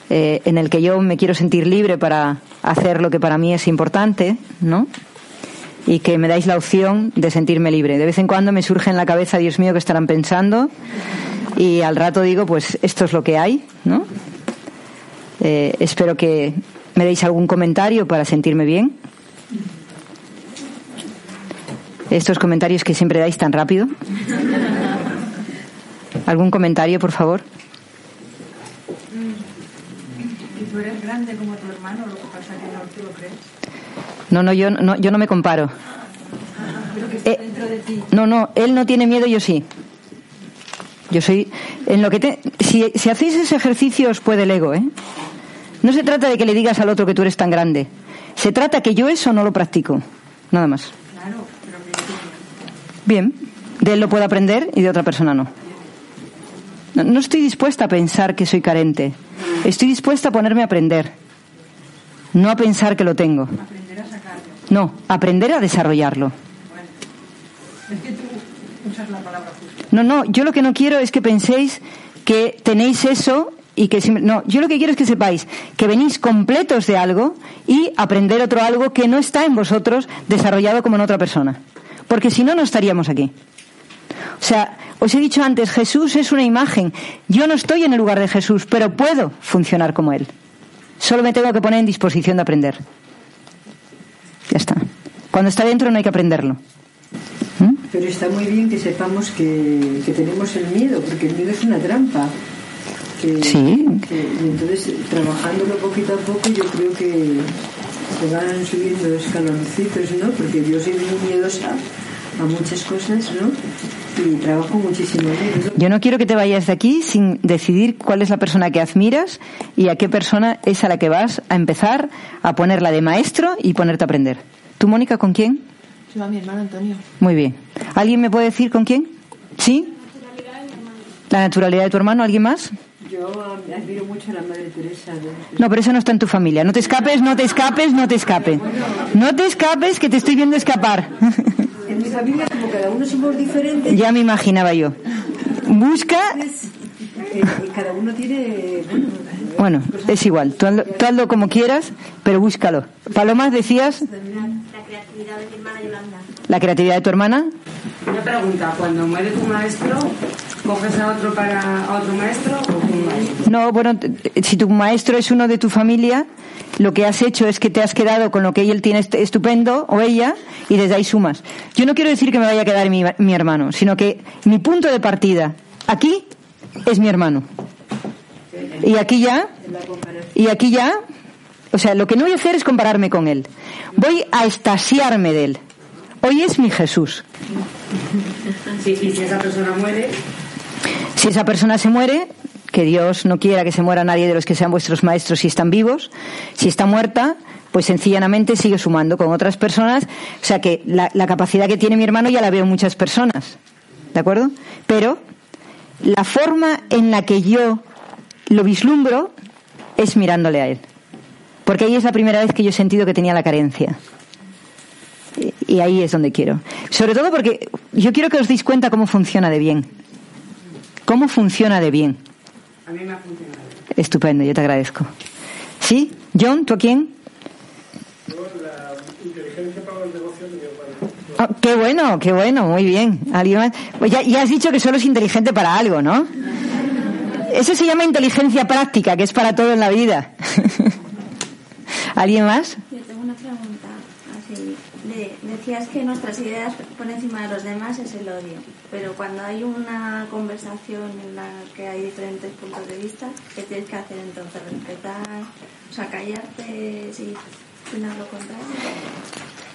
eh, en el que yo me quiero sentir libre para hacer lo que para mí es importante, ¿no? y que me dais la opción de sentirme libre. De vez en cuando me surge en la cabeza, Dios mío, que estarán pensando y al rato digo, pues esto es lo que hay, ¿no? Eh, espero que me deis algún comentario para sentirme bien. Estos comentarios que siempre dais tan rápido. ¿Algún comentario, por favor? Y tú eres grande como tu hermano, lo que pasa es que no te lo crees. No, no, yo no, yo no me comparo. Pero que está Eh, dentro de ti. No, no, él no tiene miedo, yo sí. Yo soy. En lo que te, si, si hacéis ese ejercicio os puede el ego, ¿eh? No se trata de que le digas al otro que tú eres tan grande. Se trata que yo eso no lo practico. Nada más. Claro, Bien. De él lo puedo aprender y de otra persona no. No, estoy dispuesta a pensar que soy carente. Estoy dispuesta a ponerme a aprender. No a pensar que lo tengo. aprender a sacarlo. No, aprender a desarrollarlo. Es que tú usas la palabra justo. No, no, yo lo que no quiero es que penséis que tenéis eso y que no, yo lo que quiero es que sepáis que venís completos de algo y aprender otro algo que no está en vosotros desarrollado como en otra persona. Porque si no, no estaríamos aquí. O sea, os he dicho antes, Jesús es una imagen. Yo no estoy en el lugar de Jesús, pero puedo funcionar como Él. Solo me tengo que poner en disposición de aprender. Ya está. Cuando está dentro no hay que aprenderlo. ¿Mm? Pero está muy bien que sepamos que, que tenemos el miedo, porque el miedo es una trampa. Que- Sí. que- y entonces, trabajándolo poquito a poco, yo creo que se van subiendo escaloncitos, ¿no? Porque yo soy muy miedosa a muchas cosas, ¿no? Y trabajo muchísimo. Yo no quiero que te vayas de aquí sin decidir cuál es la persona que admiras y a qué persona es a la que vas a empezar a ponerla de maestro y ponerte a aprender. ¿Tú, Mónica, con quién? Se va mi hermano Antonio. Muy bien. ¿Alguien me puede decir con quién? ¿Sí? La naturalidad de tu hermano. ¿Alguien más? Yo admiro mucho a la Madre Teresa. ¿no? No, pero eso no está en tu familia. No te escapes, no te escapes, no te escapes. No te escapes, que te estoy viendo escapar. En mi familia, como cada uno somos diferentes, ya me imaginaba yo. Busca. eh, y cada uno tiene... Bueno, Bueno, es igual. Tú hazlo, tú hazlo como quieras, pero búscalo. Palomas, decías La creatividad de mi hermana Yolanda. la creatividad de tu hermana. Una pregunta, cuando muere tu maestro, ¿coges a otro para a otro maestro o cómo es? No, bueno, si tu maestro es uno de tu familia, lo que has hecho es que te has quedado con lo que él tiene est- estupendo o ella y desde ahí sumas. Yo no quiero decir que me vaya a quedar mi, mi hermano, sino que mi punto de partida aquí es mi hermano. Y aquí ya, y aquí ya, o sea, lo que no voy a hacer es compararme con él. Voy a estasiarme de él. Hoy es mi Jesús. Sí, y si esa persona muere, Si esa persona se muere, que Dios no quiera que se muera nadie de los que sean vuestros maestros si están vivos, si está muerta, pues sencillamente sigue sumando con otras personas. O sea que la, la capacidad que tiene mi hermano ya la veo en muchas personas. ¿De acuerdo? Pero la forma en la que yo lo vislumbro es mirándole a él. Porque ahí es la primera vez que yo he sentido que tenía la carencia. Y- ahí es donde quiero. Sobre todo porque yo quiero que os deis cuenta cómo funciona de bien. ¿Cómo funciona de bien? a mí me ha funcionado. Estupendo, yo te agradezco. ¿Sí? John, ¿tú a quién? Ah, qué bueno, qué bueno, muy bien. ¿Alguien más? Pues ya, ya has dicho que solo es inteligente para algo, ¿no? Eso se llama inteligencia práctica, que es para todo en la vida. ¿Alguien más? Yo tengo una pregunta. Así, de- decías que nuestras ideas por encima de los demás es el odio, pero cuando hay una conversación en la que hay diferentes puntos de vista, ¿qué tienes que hacer entonces? ¿Respetar? O sea, callarte si opinas lo contrario.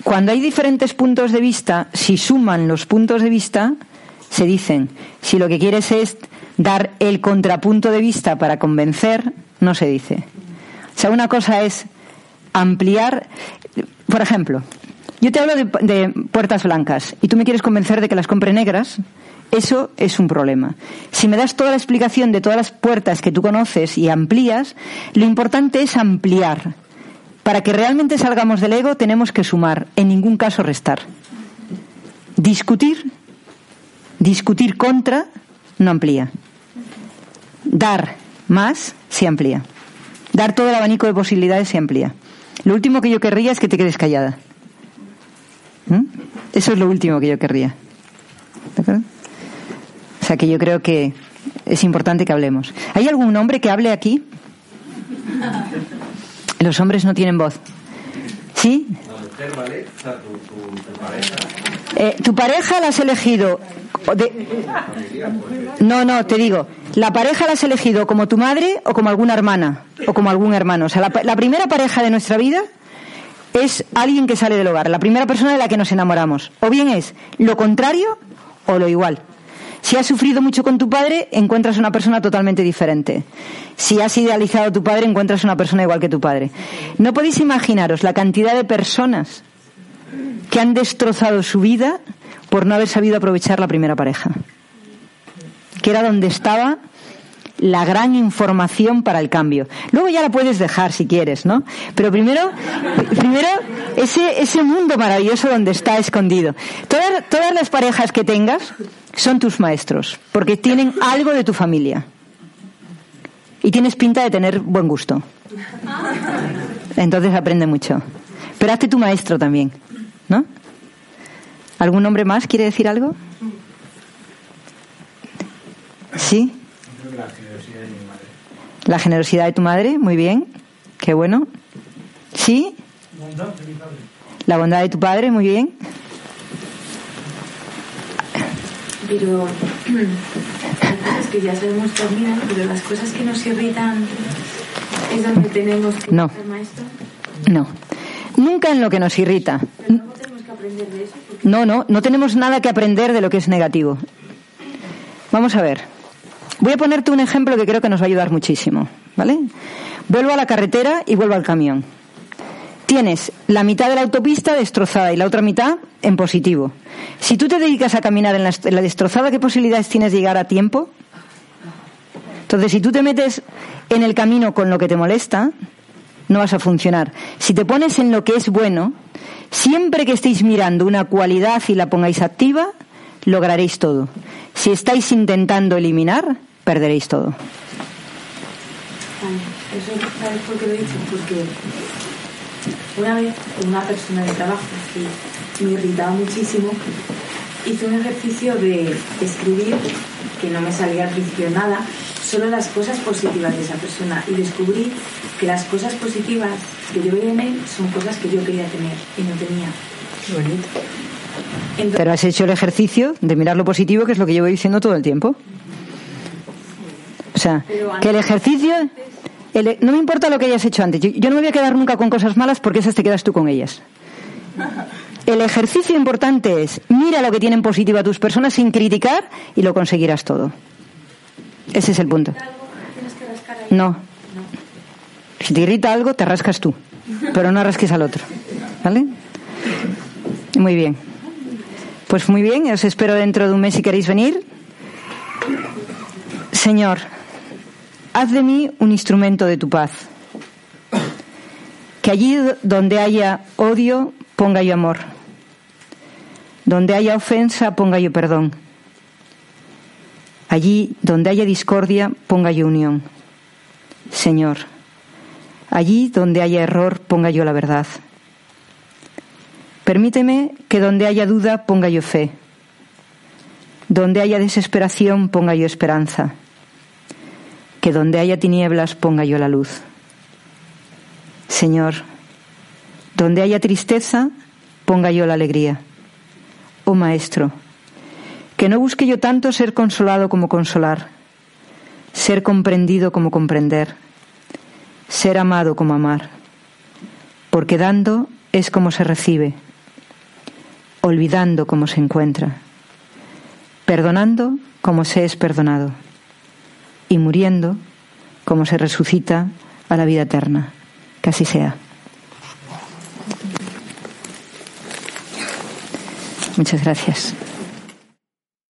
Cuando hay diferentes puntos de vista, si suman los puntos de vista, se dicen. Si lo que quieres es dar el contrapunto de vista para convencer, no se dice. O sea, una cosa es ampliar. Por ejemplo, yo te hablo de, de puertas blancas y tú me quieres convencer de que las compre negras. Eso es un problema. Si me das toda la explicación de todas las puertas que tú conoces y amplías, lo importante es ampliar. Para que realmente salgamos del ego tenemos que sumar, en ningún caso restar. Discutir, discutir contra, no amplía. Dar más, se amplía. Dar todo el abanico de posibilidades se amplía. Lo último que yo querría es que te quedes callada. Eso es lo último que yo querría. ¿De acuerdo? O sea que yo creo que es importante que hablemos. ¿Hay algún hombre que hable aquí? Los hombres no tienen voz. ¿Sí? Eh, tu pareja la has elegido. No, no, te digo. La pareja la has elegido como tu madre o como alguna hermana o como algún hermano. O sea, la primera pareja de nuestra vida es alguien que sale del hogar, la primera persona de la que nos enamoramos. O bien es lo contrario o lo igual. Si has sufrido mucho con tu padre, encuentras una persona totalmente diferente. Si has idealizado a tu padre, encuentras una persona igual que tu padre. No podéis imaginaros la cantidad de personas que han destrozado su vida por no haber sabido aprovechar la primera pareja. Que era donde estaba la gran información para el cambio. Luego ya la puedes dejar si quieres, ¿no? Pero primero, primero ese, ese mundo maravilloso donde está escondido. Todas, todas las parejas que tengas son tus maestros, porque tienen algo de tu familia. Y tienes pinta de tener buen gusto. Entonces aprende mucho. Pero hazte tu maestro también, ¿no? ¿Algún hombre más quiere decir algo? ¿Sí? Creo que la generosidad de mi madre. La generosidad de tu madre, muy bien. Qué bueno. ¿Sí? La bondad de tu padre, muy bien. Pero cosas que ya sabemos también, pero las cosas que nos irritan es donde tenemos que No. ser maestros. No. Nunca en lo que nos irrita. Pero luego tenemos que aprender de eso. porque No, no, no tenemos nada que aprender de lo que es negativo. Vamos a ver. Voy a ponerte un ejemplo que creo que nos va a ayudar muchísimo, ¿vale? Vuelvo a la carretera y vuelvo al camión. Tienes la mitad de la autopista destrozada y la otra mitad en positivo. Si tú te dedicas a caminar en la, en la destrozada, ¿qué posibilidades tienes de llegar a tiempo? Entonces, si tú te metes en el camino con lo que te molesta, no vas a funcionar. Si te pones en lo que es bueno, siempre que estéis mirando una cualidad y la pongáis activa, lograréis todo. Si estáis intentando eliminar, perderéis todo. Vale, eso sabes por qué lo he dicho, porque una vez una persona de trabajo que me irritaba muchísimo hizo un ejercicio de escribir, que no me salía al principio nada, solo las cosas positivas de esa persona y descubrí que las cosas positivas que yo veía en él son cosas que yo quería tener y no tenía. Entonces, Pero has hecho el ejercicio de mirar lo positivo, que es lo que llevo diciendo todo el tiempo. O sea, que el ejercicio... el- no me importa lo que hayas hecho antes. Yo, yo no me voy a quedar nunca con cosas malas porque esas te quedas tú con ellas. El ejercicio importante es mira lo que tienen positivo a tus personas sin criticar y lo conseguirás todo. Ese es el punto. No. Si te irrita algo, te rascas tú, pero no rasques al otro. ¿Vale? Muy bien. Pues muy bien, os espero dentro de un mes si queréis venir. Señor, haz de mí un instrumento de tu paz. Que allí donde haya odio, ponga yo amor. Donde haya ofensa, ponga yo perdón. Allí donde haya discordia, ponga yo unión. Señor, allí donde haya error, ponga yo la verdad. Permíteme que donde haya duda, ponga yo fe. Donde haya desesperación, ponga yo esperanza. Que donde haya tinieblas, ponga yo la luz. Señor, donde haya tristeza, ponga yo la alegría. Oh Maestro, que no busque yo tanto ser consolado como consolar, ser comprendido como comprender, ser amado como amar, porque dando es como se recibe, olvidando como se encuentra, perdonando como se es perdonado y muriendo como se resucita a la vida eterna. Que así sea. Muchas gracias.